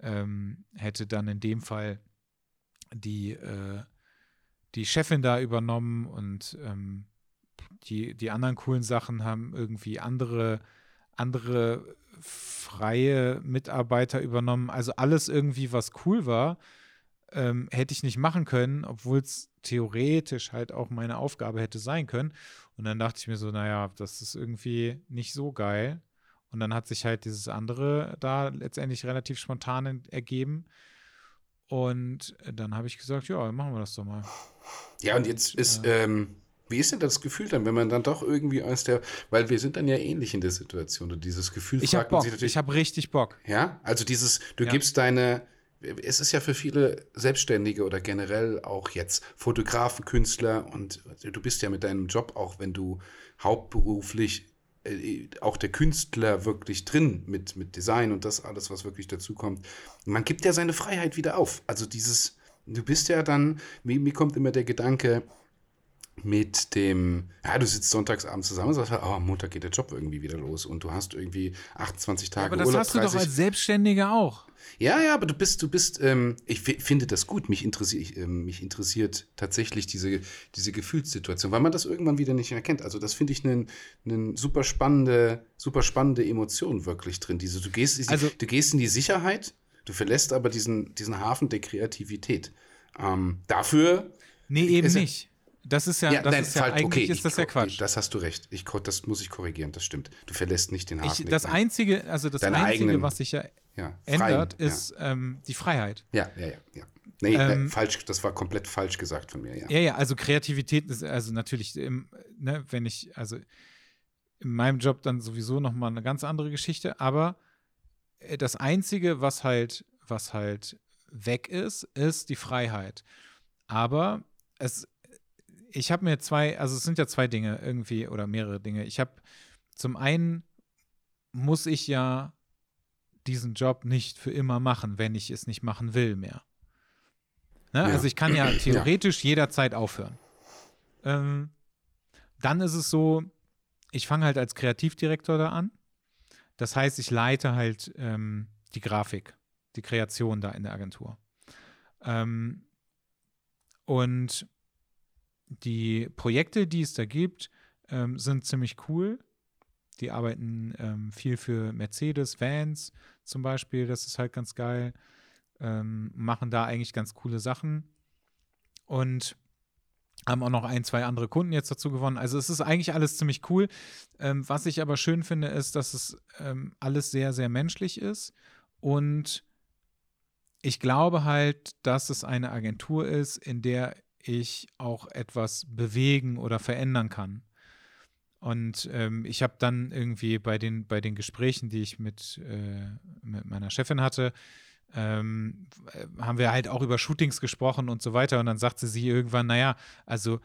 ähm, hätte dann in dem Fall die, äh, die Chefin da übernommen und ähm, die, die anderen coolen Sachen haben irgendwie andere, andere freie Mitarbeiter übernommen. Also alles irgendwie, was cool war, ähm, hätte ich nicht machen können, obwohl es theoretisch halt auch meine Aufgabe hätte sein können. Und dann dachte ich mir so, naja, das ist irgendwie nicht so geil. Und dann hat sich halt dieses andere da letztendlich relativ spontan ergeben. Und dann habe ich gesagt, ja, machen wir das doch mal. Ja, und jetzt ist, ähm, wie ist denn das Gefühl dann, wenn man dann doch irgendwie aus der, weil wir sind dann ja ähnlich in der Situation und dieses Gefühl Ich fragt man Bock, sich natürlich, ich habe richtig Bock. ja, also dieses, du Ja. gibst deine, es ist ja für viele Selbstständige oder generell auch jetzt Fotografen, Künstler und du bist ja mit deinem Job, auch wenn du hauptberuflich äh, auch der Künstler wirklich drin mit, mit Design und das alles, was wirklich dazu kommt. Man gibt ja seine Freiheit wieder auf. Also dieses, du bist ja dann, mir, mir kommt immer der Gedanke, mit dem, ja, du sitzt sonntags abends zusammen und sagst, oh, am Montag geht der Job irgendwie wieder los und du hast irgendwie 28 Tage Aber das Urlaub, hast du doch 30 als Selbstständiger auch. ja, ja, aber du bist, du bist, ähm, ich fi- finde das gut. Mich, interessiert, ähm, mich interessiert tatsächlich diese, diese Gefühlssituation, weil man das irgendwann wieder nicht mehr kennt. Also das finde ich eine super spannende, super spannende Emotion wirklich drin. Diese, du gehst, Also- du gehst in die Sicherheit, du verlässt aber diesen, diesen Hafen der Kreativität. Ähm, dafür Nee, eben ja- nicht. Das ist ja, das ist ja falsch, eigentlich okay, ist das ja Quatsch. Das hast du recht. Ich, das muss ich korrigieren, das stimmt. Du verlässt nicht den Hafen. Ich, das einzige, also das Deine Einzige, eigenen- was sich ja ja, ändert, freien, ist ähm, die Freiheit. Ja, ja, ja, ja. Nee, äh, Ähm, falsch, das war komplett falsch gesagt von mir, ja. Ja, ja, also Kreativität ist also natürlich, im, ne, wenn ich, also in meinem Job dann sowieso nochmal eine ganz andere Geschichte, aber äh, das Einzige, was halt, was halt weg ist, ist die Freiheit. Aber es, ich habe mir zwei, also es sind ja zwei Dinge irgendwie oder mehrere Dinge. Ich habe zum einen muss ich ja diesen Job nicht für immer machen, wenn ich es nicht machen will mehr. Ne? Ja. Also ich kann ja theoretisch jederzeit aufhören. Ähm, dann ist es so, ich fange halt als Kreativdirektor da an. Das heißt, ich leite halt ähm, die Grafik, die Kreation da in der Agentur. Ähm, und die Projekte, die es da gibt, ähm, sind ziemlich cool. Die arbeiten ähm, viel für Mercedes, Vans zum Beispiel, das ist halt ganz geil. Ähm, machen da eigentlich ganz coole Sachen. Und haben auch noch ein, zwei andere Kunden jetzt dazu gewonnen. Also es ist eigentlich alles ziemlich cool. Ähm, was ich aber schön finde, ist, dass es ähm, alles sehr, sehr menschlich ist. Und ich glaube halt, dass es eine Agentur ist, in der ich auch etwas bewegen oder verändern kann. Und ähm, ich habe dann irgendwie bei den, bei den Gesprächen, die ich mit, äh, mit meiner Chefin hatte, ähm, äh, haben wir halt auch über Shootings gesprochen und so weiter. Und dann sagte sie irgendwann, naja, also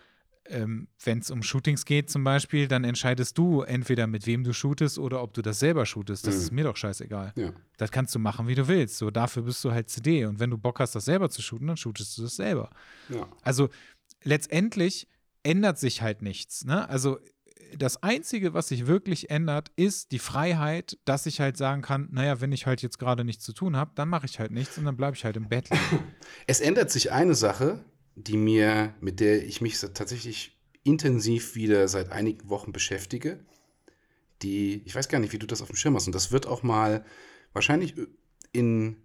ähm, wenn es um Shootings geht zum Beispiel, dann entscheidest du entweder mit wem du shootest oder ob du das selber shootest. Das Mhm. ist mir doch scheißegal. Ja. Das kannst du machen, wie du willst. So, dafür bist du halt CD. Und wenn du Bock hast, das selber zu shooten, dann shootest du das selber. ja. Also letztendlich ändert sich halt nichts. Ne? Also das Einzige, was sich wirklich ändert, ist die Freiheit, dass ich halt sagen kann, naja, wenn ich halt jetzt gerade nichts zu tun habe, dann mache ich halt nichts und dann bleibe ich halt im Bett liegen. Es ändert sich eine Sache, die mir, mit der ich mich tatsächlich intensiv wieder seit einigen Wochen beschäftige. Die, ich weiß gar nicht, wie du das auf dem Schirm hast. Und das wird auch mal wahrscheinlich in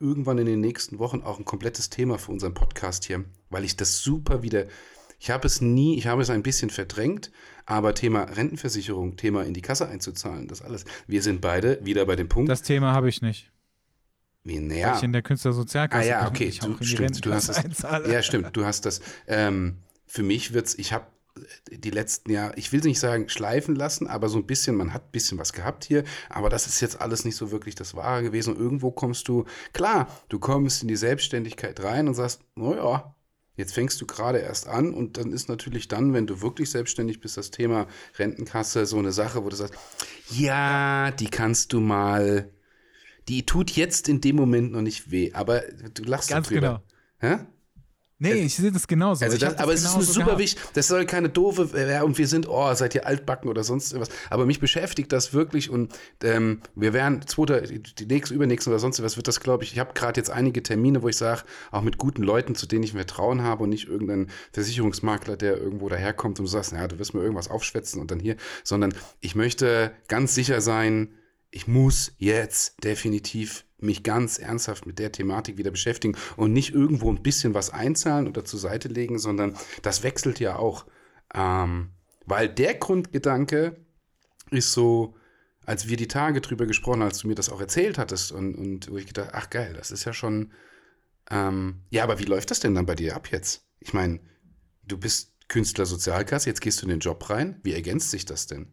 irgendwann in den nächsten Wochen auch ein komplettes Thema für unseren Podcast hier, weil ich das super wieder. Ich habe es nie, ich habe es ein bisschen verdrängt, aber Thema Rentenversicherung, Thema in die Kasse einzuzahlen, das alles. Wir sind beide wieder bei dem Punkt, Das Thema habe ich nicht. Wie Weil näher. ich in der Künstlersozialkasse Ah ja, okay, ich du, stimmt, du hast das. einzahle. Ja, stimmt, du hast das. Ähm, für mich wird's, ich habe die letzten Jahre, ich will nicht sagen schleifen lassen, aber so ein bisschen, man hat ein bisschen was gehabt hier, aber das ist jetzt alles nicht so wirklich das Wahre gewesen. Und irgendwo kommst du, klar, du kommst in die Selbstständigkeit rein und sagst, naja, jetzt fängst du gerade erst an und dann ist natürlich dann, wenn du wirklich selbstständig bist, das Thema Rentenkasse so eine Sache, wo du sagst, ja, die kannst du mal, die tut jetzt in dem Moment noch nicht weh, aber du lachst Ganz darüber. genau. Hä? Nee, ich sehe das genauso. Also das, hab aber es ist eine genauso super wichtig, das soll keine doofe, äh, und wir sind, oh, seid ihr altbacken oder sonst was. Aber mich beschäftigt das wirklich und ähm, wir werden, zweiter, die nächste, übernächste oder sonst was wird das, glaube ich, ich habe gerade jetzt einige Termine, wo ich sage, auch mit guten Leuten, zu denen ich Vertrauen habe und nicht irgendein Versicherungsmakler, der irgendwo daherkommt und du sagst, naja, du wirst mir irgendwas aufschwätzen und dann hier, sondern ich möchte ganz sicher sein, ich muss jetzt definitiv mich ganz ernsthaft mit der Thematik wieder beschäftigen und nicht irgendwo ein bisschen was einzahlen oder zur Seite legen, sondern das wechselt ja auch. Ähm, weil der Grundgedanke ist so, als wir die Tage drüber gesprochen, als du mir das auch erzählt hattest und, und wo ich gedacht, ach geil, das ist ja schon, ähm, ja, aber wie läuft das denn dann bei dir ab jetzt? Ich meine, du bist Künstler Sozialkasse, jetzt gehst du in den Job rein. Wie ergänzt sich das denn?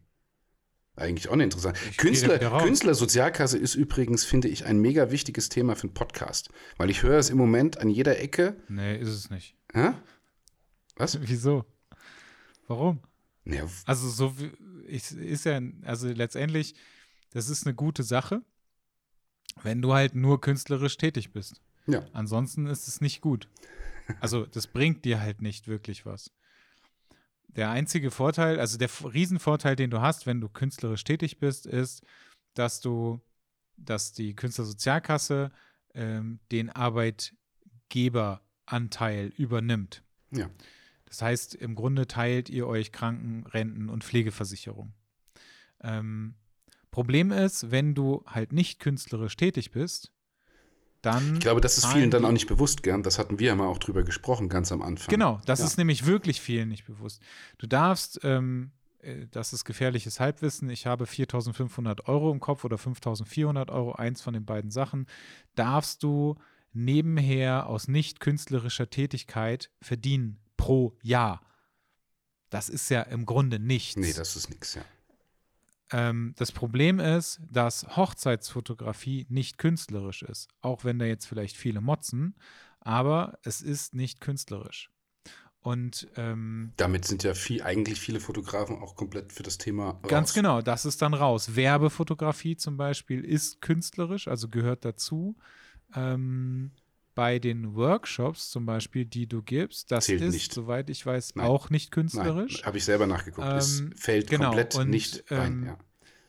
Eigentlich auch eine interessante. Ich Künstler, Sozialkasse ist übrigens, finde ich, ein mega wichtiges Thema für einen Podcast. Weil ich höre es im Moment an jeder Ecke. Nee, ist es nicht. Hä? Was? Wieso? Warum? Ja, Also so ich, ist ja, also letztendlich, das ist eine gute Sache, wenn du halt nur künstlerisch tätig bist. ja. Ansonsten ist es nicht gut. Also das bringt dir halt nicht wirklich was. Der einzige Vorteil, also der Riesenvorteil, den du hast, wenn du künstlerisch tätig bist, ist, dass du, dass die Künstlersozialkasse ähm, den Arbeitgeberanteil übernimmt. Ja. Das heißt, im Grunde teilt ihr euch Kranken-, Renten- und Pflegeversicherung. Ähm, Problem ist, wenn du halt nicht künstlerisch tätig bist, dann. Ich glaube, das ist vielen dann auch nicht bewusst, gern. Das hatten wir ja mal auch drüber gesprochen, ganz am Anfang. Genau, das Ja. ist nämlich wirklich vielen nicht bewusst. Du darfst, ähm, äh, das ist gefährliches Halbwissen, ich habe 4.500 Euro im Kopf oder 5.400 Euro, eins von den beiden Sachen, darfst du nebenher aus nicht künstlerischer Tätigkeit verdienen pro Jahr. Das ist ja im Grunde nichts. Nee, das ist nichts, ja. Ähm, das Problem ist, dass Hochzeitsfotografie nicht künstlerisch ist. Auch wenn da jetzt vielleicht viele motzen, aber es ist nicht künstlerisch. Und ähm, damit sind ja viel, eigentlich viele Fotografen auch komplett für das Thema raus. Ganz genau, das ist dann raus. Werbefotografie zum Beispiel ist künstlerisch, also gehört dazu. Ähm, bei den Workshops zum Beispiel, die du gibst, das Zählt ist, nicht. soweit ich weiß, Nein. auch nicht künstlerisch. Habe ich selber nachgeguckt. Ähm, es fällt genau. komplett und, nicht rein. Ähm, ja.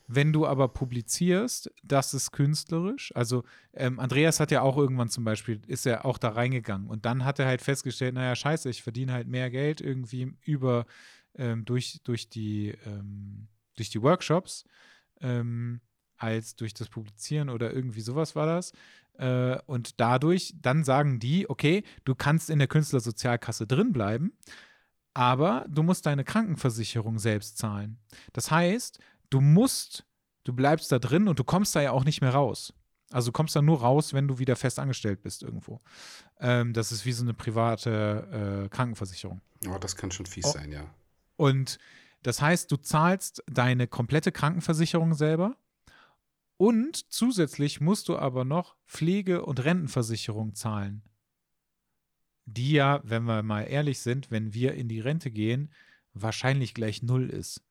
Wenn du aber publizierst, das ist künstlerisch. Also ähm, Andreas hat ja auch irgendwann zum Beispiel, ist er auch da reingegangen und dann hat er halt festgestellt, naja, scheiße, ich verdiene halt mehr Geld irgendwie über, ähm, durch, durch, die, ähm, durch die Workshops ähm, als durch das Publizieren oder irgendwie sowas war das. Äh, und dadurch, dann sagen die, okay, du kannst in der Künstlersozialkasse drin bleiben, aber du musst deine Krankenversicherung selbst zahlen. Das heißt, du musst, du bleibst da drin und du kommst da ja auch nicht mehr raus. Also du kommst da nur raus, wenn du wieder fest angestellt bist irgendwo. Ähm, das ist wie so eine private äh, Krankenversicherung. Oh, das kann schon fies oh. sein, ja. Und das heißt, du zahlst deine komplette Krankenversicherung selber und zusätzlich musst du aber noch Pflege- und Rentenversicherung zahlen. Die ja, wenn wir mal ehrlich sind, wenn wir in die Rente gehen, wahrscheinlich gleich null ist.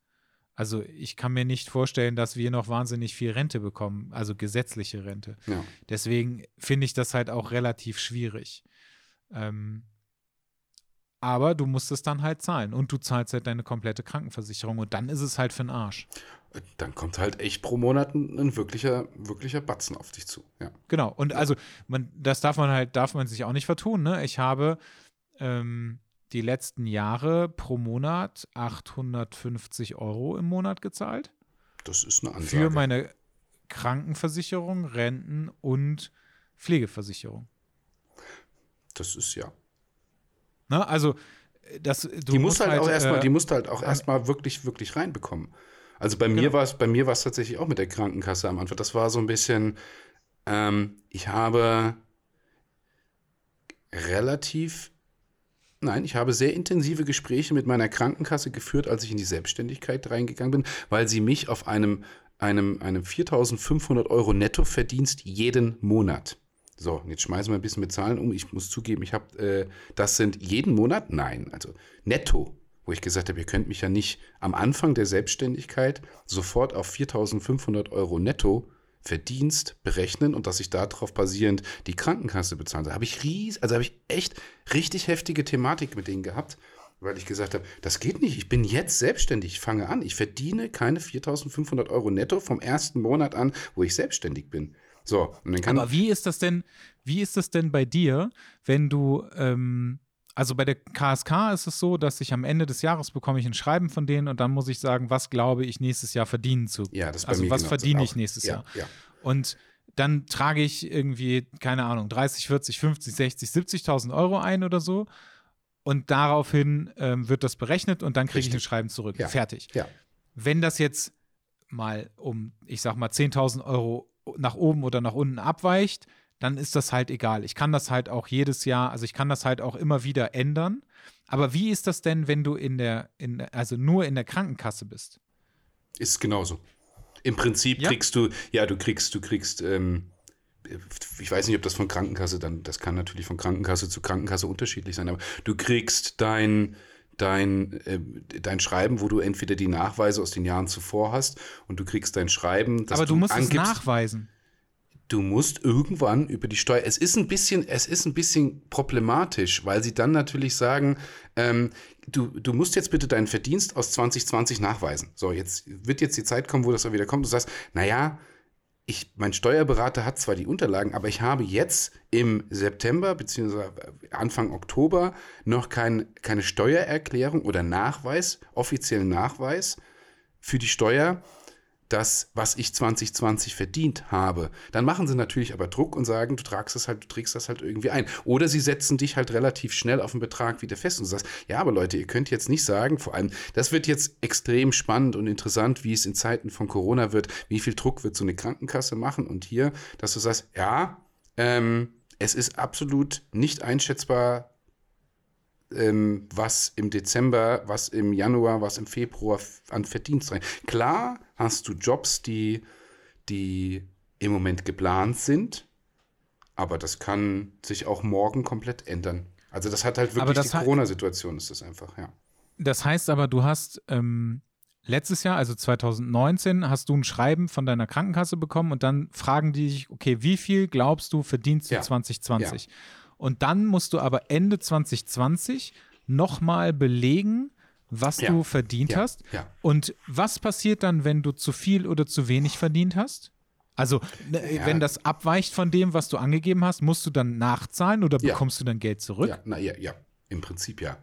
Also ich kann mir nicht vorstellen, dass wir noch wahnsinnig viel Rente bekommen, also gesetzliche Rente. Ja. Deswegen finde ich das halt auch relativ schwierig. Ähm, aber du musst es dann halt zahlen und du zahlst halt deine komplette Krankenversicherung und dann ist es halt für den Arsch. Dann kommt halt echt pro Monat ein, ein wirklicher, wirklicher Batzen auf dich zu. Ja. Genau. Und also man, das darf man halt, darf man sich auch nicht vertun. Ne? Ich habe ähm, die letzten Jahre pro Monat 850 Euro im Monat gezahlt. Das ist eine Ansage. Für meine Krankenversicherung, Renten und Pflegeversicherung. Das ist ja. Na, also, das, die musst halt, halt auch erstmal, äh, die musst halt auch erstmal wirklich, wirklich reinbekommen. Also bei mir war es, bei mir war es tatsächlich auch mit der Krankenkasse am Anfang. Das war so ein bisschen, ähm, ich habe relativ Nein, ich habe sehr intensive Gespräche mit meiner Krankenkasse geführt, als ich in die Selbstständigkeit reingegangen bin, weil sie mich auf einem, einem, einem 4.500 Euro Nettoverdienst jeden Monat. So, jetzt schmeißen wir ein bisschen mit Zahlen um. Ich muss zugeben, ich habe, äh, das sind jeden Monat, nein, also netto, wo ich gesagt habe, ihr könnt mich ja nicht am Anfang der Selbstständigkeit sofort auf 4.500 Euro netto Verdienst berechnen und dass ich darauf basierend die Krankenkasse bezahlen soll. Habe ich ries, also habe ich echt richtig heftige Thematik mit denen gehabt, weil ich gesagt habe, das geht nicht. Ich bin jetzt selbstständig, ich fange an. Ich verdiene keine 4.500 Euro netto vom ersten Monat an, wo ich selbstständig bin. So, und dann kann Aber wie ist das denn, wie ist das denn bei dir, wenn du ähm also bei der KSK ist es so, dass ich am Ende des Jahres bekomme ich ein Schreiben von denen und dann muss ich sagen, was glaube ich nächstes Jahr verdienen zu. Ja, das ist Also was verdiene ich nächstes ja, Jahr. Ja. Und dann trage ich irgendwie, keine Ahnung, 30, 40, 50, 60, 70.000 Euro ein oder so. Und daraufhin ähm, wird das berechnet und dann kriege ich ein Schreiben zurück. Ja. Fertig. Ja. Wenn das jetzt mal um, ich sag mal, 10.000 Euro nach oben oder nach unten abweicht, dann ist das halt egal. Ich kann das halt auch jedes Jahr, also ich kann das halt auch immer wieder ändern. Aber wie ist das denn, wenn du in der, in, also nur in der Krankenkasse bist? Ist genauso. Im Prinzip ja? kriegst du, ja, du kriegst, du kriegst, ähm, ich weiß nicht, ob das von Krankenkasse dann, das kann natürlich von Krankenkasse zu Krankenkasse unterschiedlich sein, aber du kriegst dein, dein, äh, dein Schreiben, wo du entweder die Nachweise aus den Jahren zuvor hast und du kriegst dein Schreiben. aber du, du musst angibst, es nachweisen du musst irgendwann über die Steuer. Es ist ein bisschen, es ist ein bisschen problematisch, weil sie dann natürlich sagen, ähm, du, du musst jetzt bitte deinen Verdienst aus 2020 nachweisen. So, jetzt wird jetzt die Zeit kommen, wo das auch wieder kommt. Du sagst, naja, ich, mein Steuerberater hat zwar die Unterlagen, aber ich habe jetzt im September bzw. Anfang Oktober noch kein, keine Steuererklärung oder Nachweis, offiziellen Nachweis für die Steuer das, was ich 2020 verdient habe. Dann machen sie natürlich aber Druck und sagen, du tragst das halt, du trägst das halt irgendwie ein. Oder sie setzen dich halt relativ schnell auf den Betrag wieder fest und sagst, ja, aber Leute, ihr könnt jetzt nicht sagen, vor allem, das wird jetzt extrem spannend und interessant, wie es in Zeiten von Corona wird, wie viel Druck wird so eine Krankenkasse machen und hier, dass du sagst, ja, ähm, es ist absolut nicht einschätzbar, ähm, was im Dezember, was im Januar, was im Februar an Verdienst rein. Klar hast du Jobs, die, die im Moment geplant sind, aber das kann sich auch morgen komplett ändern. Also das hat halt wirklich die Corona-Situation, ist das einfach, ja. Das heißt aber, du hast ähm, letztes Jahr, also 2019, hast du ein Schreiben von deiner Krankenkasse bekommen und dann fragen die dich, okay, wie viel glaubst du verdienst du ja. 2020? Ja. Und dann musst du aber Ende 2020 nochmal belegen, was ja. du verdient ja. hast. Ja. Und was passiert dann, wenn du zu viel oder zu wenig verdient hast? Also, ne, wenn das abweicht von dem, was du angegeben hast, musst du dann nachzahlen oder bekommst du dann Geld zurück? Ja, na, ja, ja, im Prinzip ja.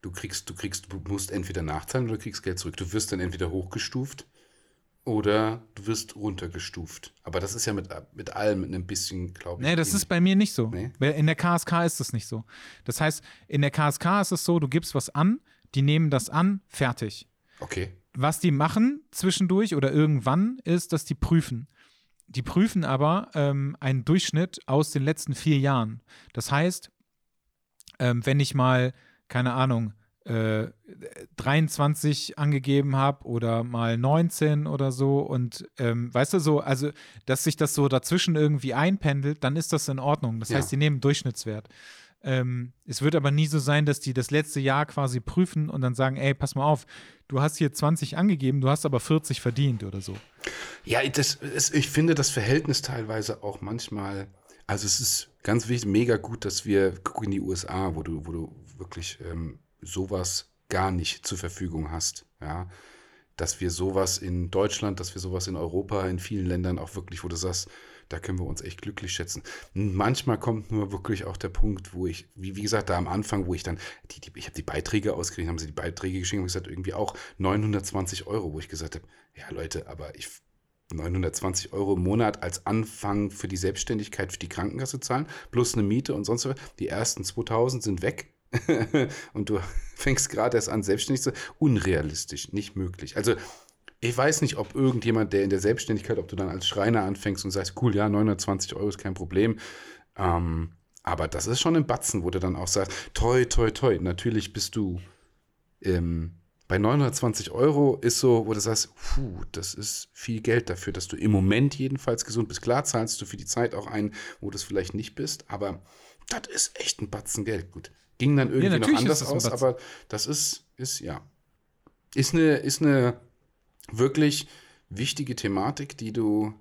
Du kriegst, du kriegst, du musst entweder nachzahlen oder kriegst Geld zurück. Du wirst dann entweder hochgestuft oder du wirst runtergestuft. Aber das ist ja mit, mit allem ein bisschen, glaube ich. Nee, das ist bei mir nicht so. Nee? In der KSK ist das nicht so. Das heißt, in der KSK ist es so, du gibst was an, die nehmen das an, fertig. Okay. Was die machen zwischendurch oder irgendwann ist, dass die prüfen. Die prüfen aber ähm, einen Durchschnitt aus den letzten vier Jahren. Das heißt, ähm, wenn ich mal, keine Ahnung, 23 äh, angegeben habe oder mal 19 oder so und ähm, weißt du so, also dass sich das so dazwischen irgendwie einpendelt, dann ist das in Ordnung. Das ja. heißt, die nehmen Durchschnittswert. Ähm, es wird aber nie so sein, dass die das letzte Jahr quasi prüfen und dann sagen, ey, pass mal auf, du hast hier 20 angegeben, du hast aber 40 verdient oder so. Ja, das, das, ich finde das Verhältnis teilweise auch manchmal, also es ist ganz wichtig, mega gut, dass wir gucken in die USA, wo du, wo du wirklich ähm, sowas gar nicht zur Verfügung hast. Ja, dass wir sowas in Deutschland, dass wir sowas in Europa, in vielen Ländern auch wirklich, wo du sagst, da können wir uns echt glücklich schätzen. Manchmal kommt nur wirklich auch der Punkt, wo ich, wie, wie gesagt, da am Anfang, wo ich dann, die, die, ich habe die Beiträge ausgekriegt, haben sie die Beiträge geschickt und gesagt, irgendwie auch 920 Euro, wo ich gesagt habe, ja Leute, aber ich 920 Euro im Monat als Anfang für die Selbstständigkeit für die Krankenkasse zahlen, plus eine Miete und sonst was. Die ersten 2000 sind weg. und du fängst gerade erst an, selbstständig zu sein, unrealistisch, nicht möglich. Also ich weiß nicht, ob irgendjemand, der in der Selbstständigkeit, ob du dann als Schreiner anfängst und sagst, cool, ja, 920 Euro ist kein Problem. Ähm, aber das ist schon ein Batzen, wo du dann auch sagst, toi, toi, toi, natürlich bist du ähm, bei 920 Euro ist so, wo du sagst, puh, das ist viel Geld dafür, dass du im Moment jedenfalls gesund bist. Klar zahlst du für die Zeit auch ein, wo du es vielleicht nicht bist, aber das ist echt ein Batzen Geld. Gut, Ging dann irgendwie ja, noch anders aus, aber das ist, ist ja. Ist eine, ist eine wirklich wichtige Thematik, die du,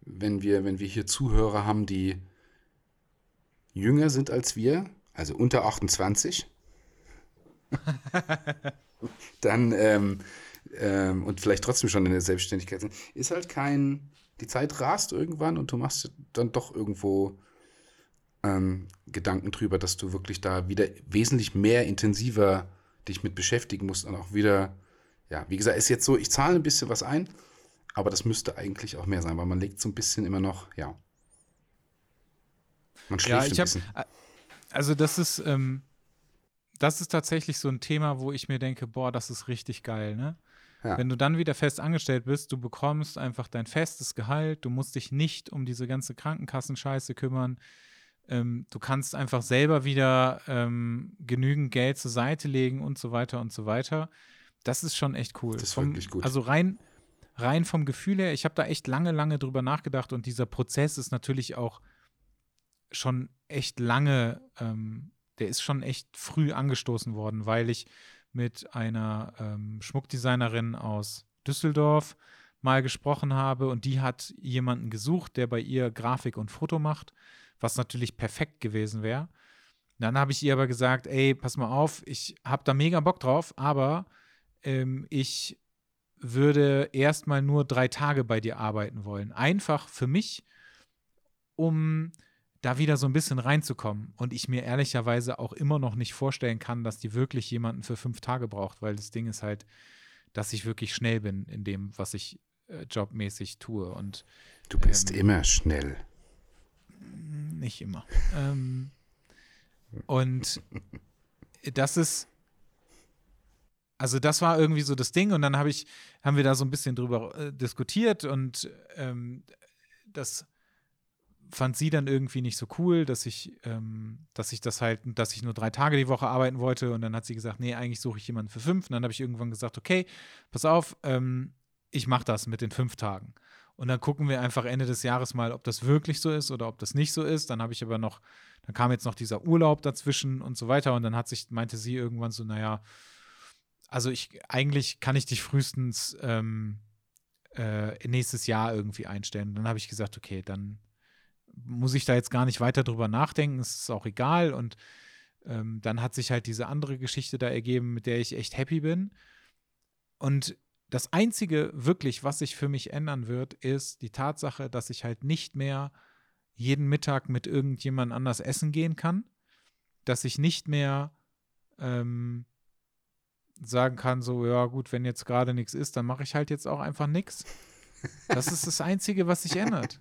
wenn wir, wenn wir hier Zuhörer haben, die jünger sind als wir, also unter 28, dann ähm, ähm, und vielleicht trotzdem schon in der Selbstständigkeit sind, ist halt kein, die Zeit rast irgendwann und du machst dann doch irgendwo ähm, Gedanken drüber, dass du wirklich da wieder wesentlich mehr intensiver dich mit beschäftigen musst und auch wieder, ja, wie gesagt, ist jetzt so, ich zahle ein bisschen was ein, aber das müsste eigentlich auch mehr sein, weil man legt so ein bisschen immer noch, ja. Man schläft ja, ich ein bisschen. Hab, also das ist, ähm, das ist tatsächlich so ein Thema, wo ich mir denke, boah, das ist richtig geil, ne? Ja. Wenn du dann wieder fest angestellt bist, du bekommst einfach dein festes Gehalt, du musst dich nicht um diese ganze Krankenkassenscheiße kümmern, ähm, du kannst einfach selber wieder ähm, genügend Geld zur Seite legen und so weiter und so weiter. Das ist schon echt cool. Das ist vom, wirklich gut. Also rein, rein vom Gefühl her, ich habe da echt lange, lange drüber nachgedacht und dieser Prozess ist natürlich auch schon echt lange, ähm, der ist schon echt früh angestoßen worden, weil ich mit einer ähm, Schmuckdesignerin aus Düsseldorf mal gesprochen habe und die hat jemanden gesucht, der bei ihr Grafik und Foto macht was natürlich perfekt gewesen wäre. Dann habe ich ihr aber gesagt, ey, pass mal auf, ich habe da mega Bock drauf, aber ähm, ich würde erstmal nur drei Tage bei dir arbeiten wollen. Einfach für mich, um da wieder so ein bisschen reinzukommen. Und ich mir ehrlicherweise auch immer noch nicht vorstellen kann, dass die wirklich jemanden für fünf Tage braucht, weil das Ding ist halt, dass ich wirklich schnell bin in dem, was ich äh, jobmäßig tue. Und du bist ähm, immer schnell nicht immer. Ähm, und das ist, also das war irgendwie so das Ding und dann habe ich, haben wir da so ein bisschen drüber äh, diskutiert und ähm, das fand sie dann irgendwie nicht so cool, dass ich, ähm, dass ich das halt, dass ich nur drei Tage die Woche arbeiten wollte. Und dann hat sie gesagt, nee, eigentlich suche ich jemanden für fünf. Und dann habe ich irgendwann gesagt, okay, pass auf, ähm, ich mache das mit den fünf Tagen. Und dann gucken wir einfach Ende des Jahres mal, ob das wirklich so ist oder ob das nicht so ist. Dann habe ich aber noch, dann kam jetzt noch dieser Urlaub dazwischen und so weiter. Und dann hat sich, meinte sie irgendwann so, naja, also ich, eigentlich kann ich dich frühestens ähm, äh, nächstes Jahr irgendwie einstellen. Und dann habe ich gesagt, okay, dann muss ich da jetzt gar nicht weiter drüber nachdenken, es ist auch egal. Und ähm, dann hat sich halt diese andere Geschichte da ergeben, mit der ich echt happy bin. Und das Einzige wirklich, was sich für mich ändern wird, ist die Tatsache, dass ich halt nicht mehr jeden Mittag mit irgendjemand anders essen gehen kann. Dass ich nicht mehr ähm, sagen kann, so, ja gut, wenn jetzt gerade nichts ist, dann mache ich halt jetzt auch einfach nichts. Das ist das Einzige, was sich ändert.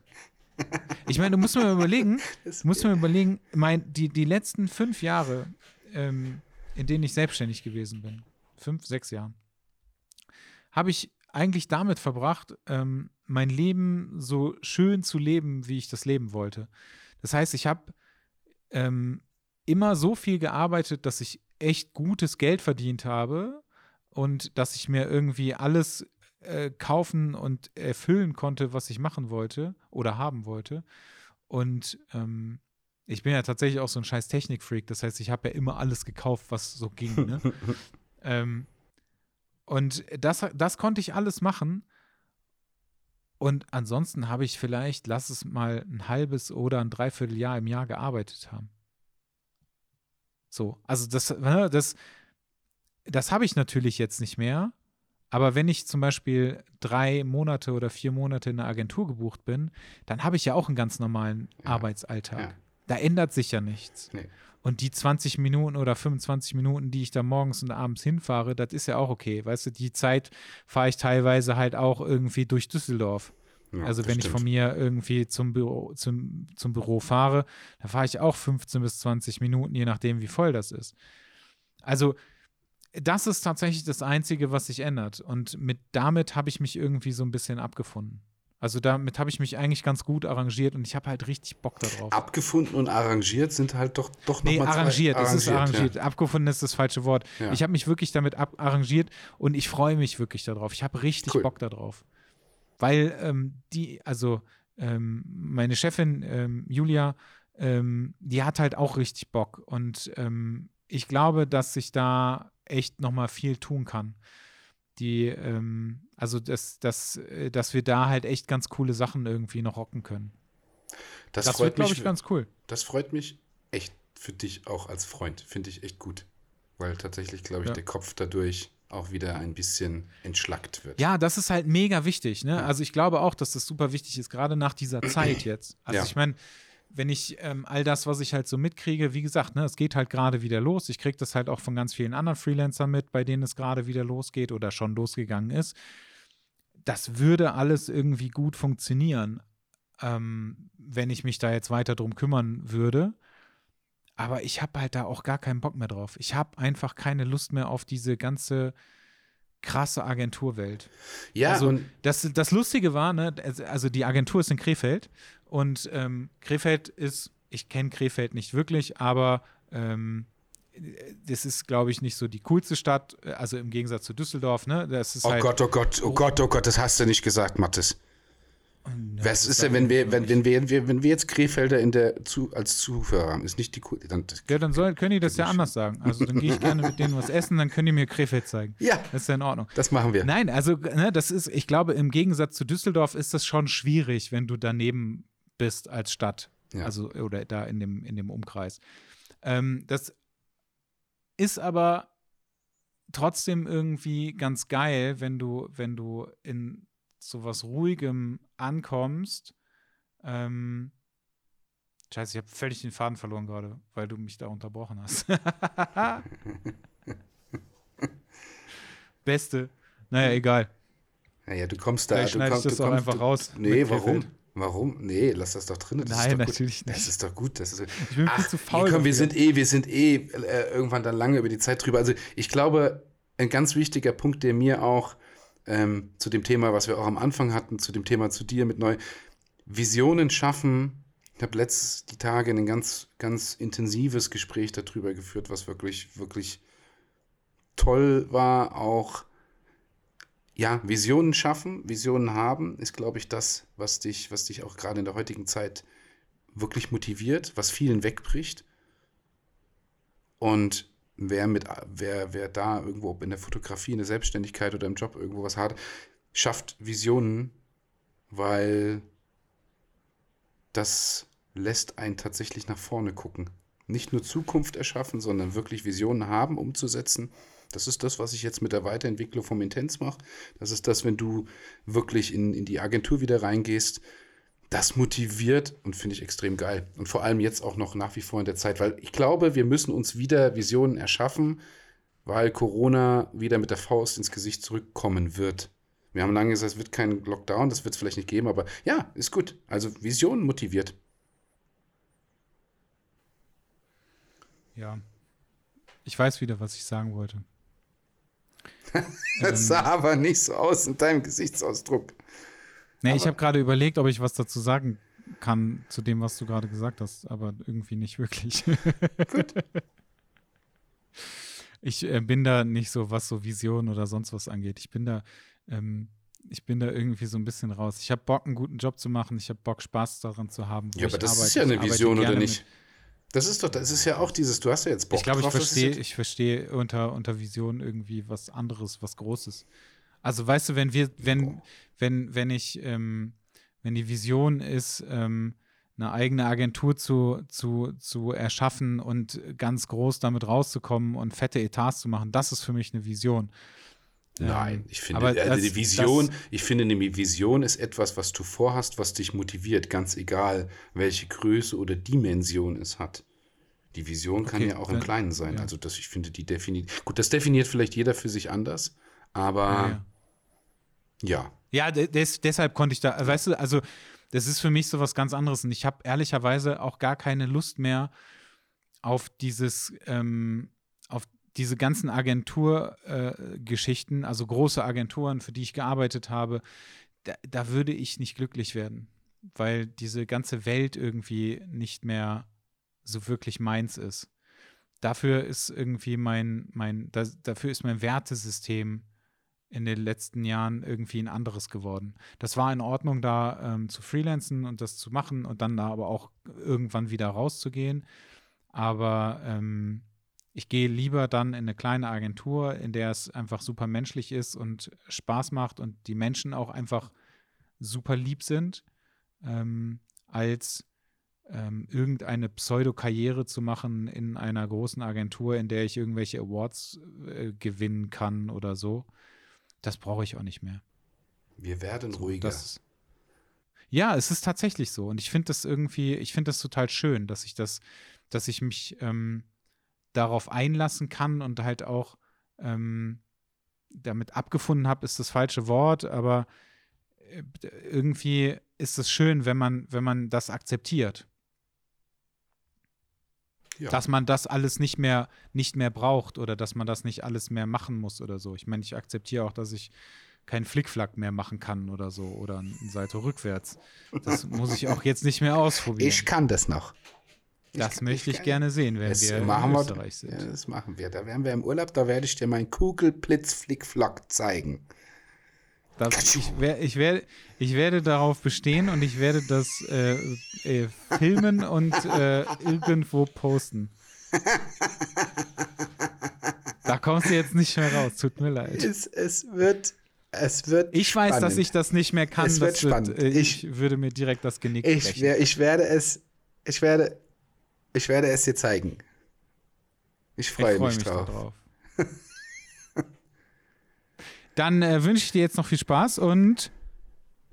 Ich meine, du musst mir überlegen, musst mir überlegen, mein, die, die letzten fünf Jahre, ähm, in denen ich selbstständig gewesen bin, fünf, sechs Jahren, habe ich eigentlich damit verbracht, ähm, mein Leben so schön zu leben, wie ich das leben wollte. Das heißt, ich habe ähm, immer so viel gearbeitet, dass ich echt gutes Geld verdient habe und dass ich mir irgendwie alles äh, kaufen und erfüllen konnte, was ich machen wollte oder haben wollte. Und ähm, ich bin ja tatsächlich auch so ein scheiß Technikfreak. Das heißt, ich habe ja immer alles gekauft, was so ging. Ne? ähm, und das, das konnte ich alles machen. Und ansonsten habe ich vielleicht, lass es mal ein halbes oder ein Dreivierteljahr im Jahr gearbeitet haben. So, also das, ne, das, das habe ich natürlich jetzt nicht mehr. Aber wenn ich zum Beispiel drei Monate oder vier Monate in einer Agentur gebucht bin, dann habe ich ja auch einen ganz normalen ja. Arbeitsalltag. Ja. Da ändert sich ja nichts. Nee. Und die 20 Minuten oder 25 Minuten, die ich da morgens und abends hinfahre, das ist ja auch okay. Weißt du, die Zeit fahre ich teilweise halt auch irgendwie durch Düsseldorf. Ja, also wenn stimmt. ich von mir irgendwie zum Büro, zum, zum Büro fahre, da fahre ich auch 15 bis 20 Minuten, je nachdem, wie voll das ist. Also das ist tatsächlich das Einzige, was sich ändert. Und mit damit habe ich mich irgendwie so ein bisschen abgefunden. Also damit habe ich mich eigentlich ganz gut arrangiert und ich habe halt richtig Bock darauf. Abgefunden und arrangiert sind halt doch, doch nee, nochmal arrangiert, es ist arrangiert. Ja. Abgefunden ist das falsche Wort. Ja. Ich habe mich wirklich damit arrangiert und ich freue mich wirklich darauf. Ich habe richtig cool. Bock darauf. Weil ähm, die, also ähm, meine Chefin ähm, Julia, ähm, die hat halt auch richtig Bock und ähm, ich glaube, dass sich da echt nochmal viel tun kann. Die, ähm, also dass, dass, äh, dass wir da halt echt ganz coole Sachen irgendwie noch rocken können. Das, das wird, glaube ich, ganz cool. Das freut mich echt für dich auch als Freund. Finde ich echt gut. Weil tatsächlich, glaube ich, ja. der Kopf dadurch auch wieder ein bisschen entschlackt wird. Ja, das ist halt mega wichtig. Ne? Also ich glaube auch, dass das super wichtig ist, gerade nach dieser Zeit jetzt. Also ja. ich meine, wenn ich ähm, all das, was ich halt so mitkriege, wie gesagt, ne, es geht halt gerade wieder los. Ich kriege das halt auch von ganz vielen anderen Freelancern mit, bei denen es gerade wieder losgeht oder schon losgegangen ist. Das würde alles irgendwie gut funktionieren, ähm, wenn ich mich da jetzt weiter drum kümmern würde. Aber ich habe halt da auch gar keinen Bock mehr drauf. Ich habe einfach keine Lust mehr auf diese ganze krasse Agenturwelt. Ja, also das, das Lustige war, ne, also die Agentur ist in Krefeld und ähm, Krefeld ist, ich kenne Krefeld nicht wirklich, aber ähm, das ist, glaube ich, nicht so die coolste Stadt, also im Gegensatz zu Düsseldorf, ne? Das ist oh halt Gott, oh Gott, oh Gott, oh Gott, das hast du nicht gesagt, Mathis. Ja, Was ist denn, wenn wir, wenn, wenn, wir, wenn wir jetzt Krefelder in der zu, als Zuhörer haben, ist nicht die cool. Dann, ja, dann soll, können die das ja anders sagen. Also dann gehe ich gerne mit denen was essen, dann können die mir Krefeld zeigen. Ja. Das ist ja in Ordnung. Das machen wir. Nein, also ne, das ist, ich glaube, im Gegensatz zu Düsseldorf ist das schon schwierig, wenn du daneben bist als Stadt. Ja. Also, oder da in dem, in dem Umkreis. Ähm, das ist aber trotzdem irgendwie ganz geil, wenn du, wenn du in sowas Ruhigem ankommst. Ähm, Scheiße, ich habe völlig den Faden verloren gerade, weil du mich da unterbrochen hast. Beste. Naja, egal. Naja, du kommst da. Vielleicht schneide kommst, ich das auch kommst, einfach du, raus. Nee, warum? Warum? Nee, lass das doch drin. Das Nein, natürlich gut. nicht. Das ist doch gut. Das ist, ich bin ach, zu faul. Komm, wir sind eh, wir sind eh äh, irgendwann dann lange über die Zeit drüber. Also ich glaube, ein ganz wichtiger Punkt, der mir auch ähm, zu dem Thema, was wir auch am Anfang hatten, zu dem Thema zu dir mit neu. Visionen schaffen Ich habe letztes die Tage ein ganz, ganz intensives Gespräch darüber geführt, was wirklich, wirklich toll war. Auch ja, Visionen schaffen, Visionen haben, ist, glaube ich, das, was dich, was dich auch gerade in der heutigen Zeit wirklich motiviert, was vielen wegbricht. Und wer mit, wer, wer da irgendwo, in der Fotografie, in der Selbstständigkeit oder im Job irgendwo was hat, schafft Visionen, weil das lässt einen tatsächlich nach vorne gucken. Nicht nur Zukunft erschaffen, sondern wirklich Visionen haben, umzusetzen. Das ist das, was ich jetzt mit der Weiterentwicklung vom Intens mache. Das ist das, wenn du wirklich in, in die Agentur wieder reingehst. Das motiviert und finde ich extrem geil. Und vor allem jetzt auch noch nach wie vor in der Zeit, weil ich glaube, wir müssen uns wieder Visionen erschaffen, weil Corona wieder mit der Faust ins Gesicht zurückkommen wird. Wir haben lange gesagt, es wird kein Lockdown, das wird es vielleicht nicht geben, aber ja, ist gut. Also Vision motiviert. Ja. Ich weiß wieder, was ich sagen wollte. das ähm, sah aber nicht so aus in deinem Gesichtsausdruck. Nee, aber ich habe gerade überlegt, ob ich was dazu sagen kann zu dem, was du gerade gesagt hast, aber irgendwie nicht wirklich. Gut. Ich äh, bin da nicht so, was so Visionen oder sonst was angeht. Ich bin da, ähm, ich bin da irgendwie so ein bisschen raus. Ich habe Bock, einen guten Job zu machen. Ich habe Bock, Spaß daran zu haben. Ja, aber das arbeite. ist ja eine Vision, oder nicht? Das ist doch, das ist ja auch dieses, du hast ja jetzt Bock Ich glaube, ich verstehe, ich verstehe unter, unter Vision irgendwie was anderes, was Großes. Also weißt du, wenn wir, wenn, wenn, wenn ich, ähm, wenn die Vision ist, ähm, eine eigene Agentur zu, zu, zu erschaffen und ganz groß damit rauszukommen und fette Etats zu machen, das ist für mich eine Vision. Nein, ich finde, aber also die Vision, ich finde, eine Vision ist etwas, was du vorhast, was dich motiviert, ganz egal, welche Größe oder Dimension es hat. Die Vision kann okay, ja auch im Kleinen sein. Ja. Also, das, ich finde, die definiert. Gut, das definiert vielleicht jeder für sich anders, aber ja. Ja, ja. des, deshalb konnte ich da, weißt du, also, das ist für mich so was ganz anderes und ich habe ehrlicherweise auch gar keine Lust mehr auf dieses, ähm, diese ganzen Agenturgeschichten, äh, also große Agenturen, für die ich gearbeitet habe, da, da, würde ich nicht glücklich werden, weil diese ganze Welt irgendwie nicht mehr so wirklich meins ist. Dafür ist irgendwie mein, mein, das, dafür ist mein Wertesystem in den letzten Jahren irgendwie ein anderes geworden. Das war in Ordnung, da ähm, zu freelancen und das zu machen und dann da aber auch irgendwann wieder rauszugehen. Aber ähm, ich gehe lieber dann in eine kleine Agentur, in der es einfach super menschlich ist und Spaß macht und die Menschen auch einfach super lieb sind, ähm, als ähm, irgendeine Pseudo-Karriere zu machen in einer großen Agentur, in der ich irgendwelche Awards äh, gewinnen kann oder so. Das brauche ich auch nicht mehr. Wir werden so, ruhiger. Das, ja, es ist tatsächlich so. Und ich finde das irgendwie, ich finde das total schön, dass ich das, dass ich mich ähm, darauf einlassen kann und halt auch ähm, damit abgefunden habe, ist das falsche Wort, aber äh, irgendwie ist es schön, wenn man, wenn man das akzeptiert. Ja. Dass man das alles nicht mehr, nicht mehr braucht oder dass man das nicht alles mehr machen muss oder so. Ich meine, ich akzeptiere auch, dass ich keinen Flickflack mehr machen kann oder so oder eine Seite rückwärts. Das muss ich auch jetzt nicht mehr ausprobieren. Ich kann das noch. Das ich, möchte ich, ich gerne sehen, wenn wir in Österreich sind. Ja, das machen wir. Da wären wir im Urlaub, da werde ich dir meinen Kugelblitz-Flickflack zeigen. Das, ich, ich, werde, ich werde darauf bestehen und ich werde das äh, äh, filmen und äh, irgendwo posten. Da kommst du jetzt nicht mehr raus, tut mir leid. Es, es wird. Es wird ich weiß, dass ich das nicht mehr kann. Es wird spannend. Wird, äh, ich, ich, würde mir direkt das Genick ich, brechen. Ich werde es. Ich werde ich werde es dir zeigen. Ich freue freu mich, mich, drauf. drauf. Dann äh, wünsche ich dir jetzt noch viel Spaß und.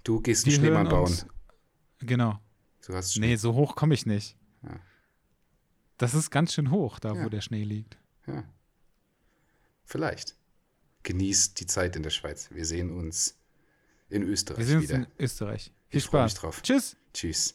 Du gehst einen Schneemann bauen. Genau. Du hast Schnee. Nee, so hoch komme ich nicht. Ja. Das ist ganz schön hoch, da ja. wo der Schnee liegt. Ja. Vielleicht. Genießt die Zeit in der Schweiz. Wir sehen uns in Österreich Wir sehen wieder. uns in Österreich. Viel ich Spaß. Mich drauf. Tschüss. Tschüss.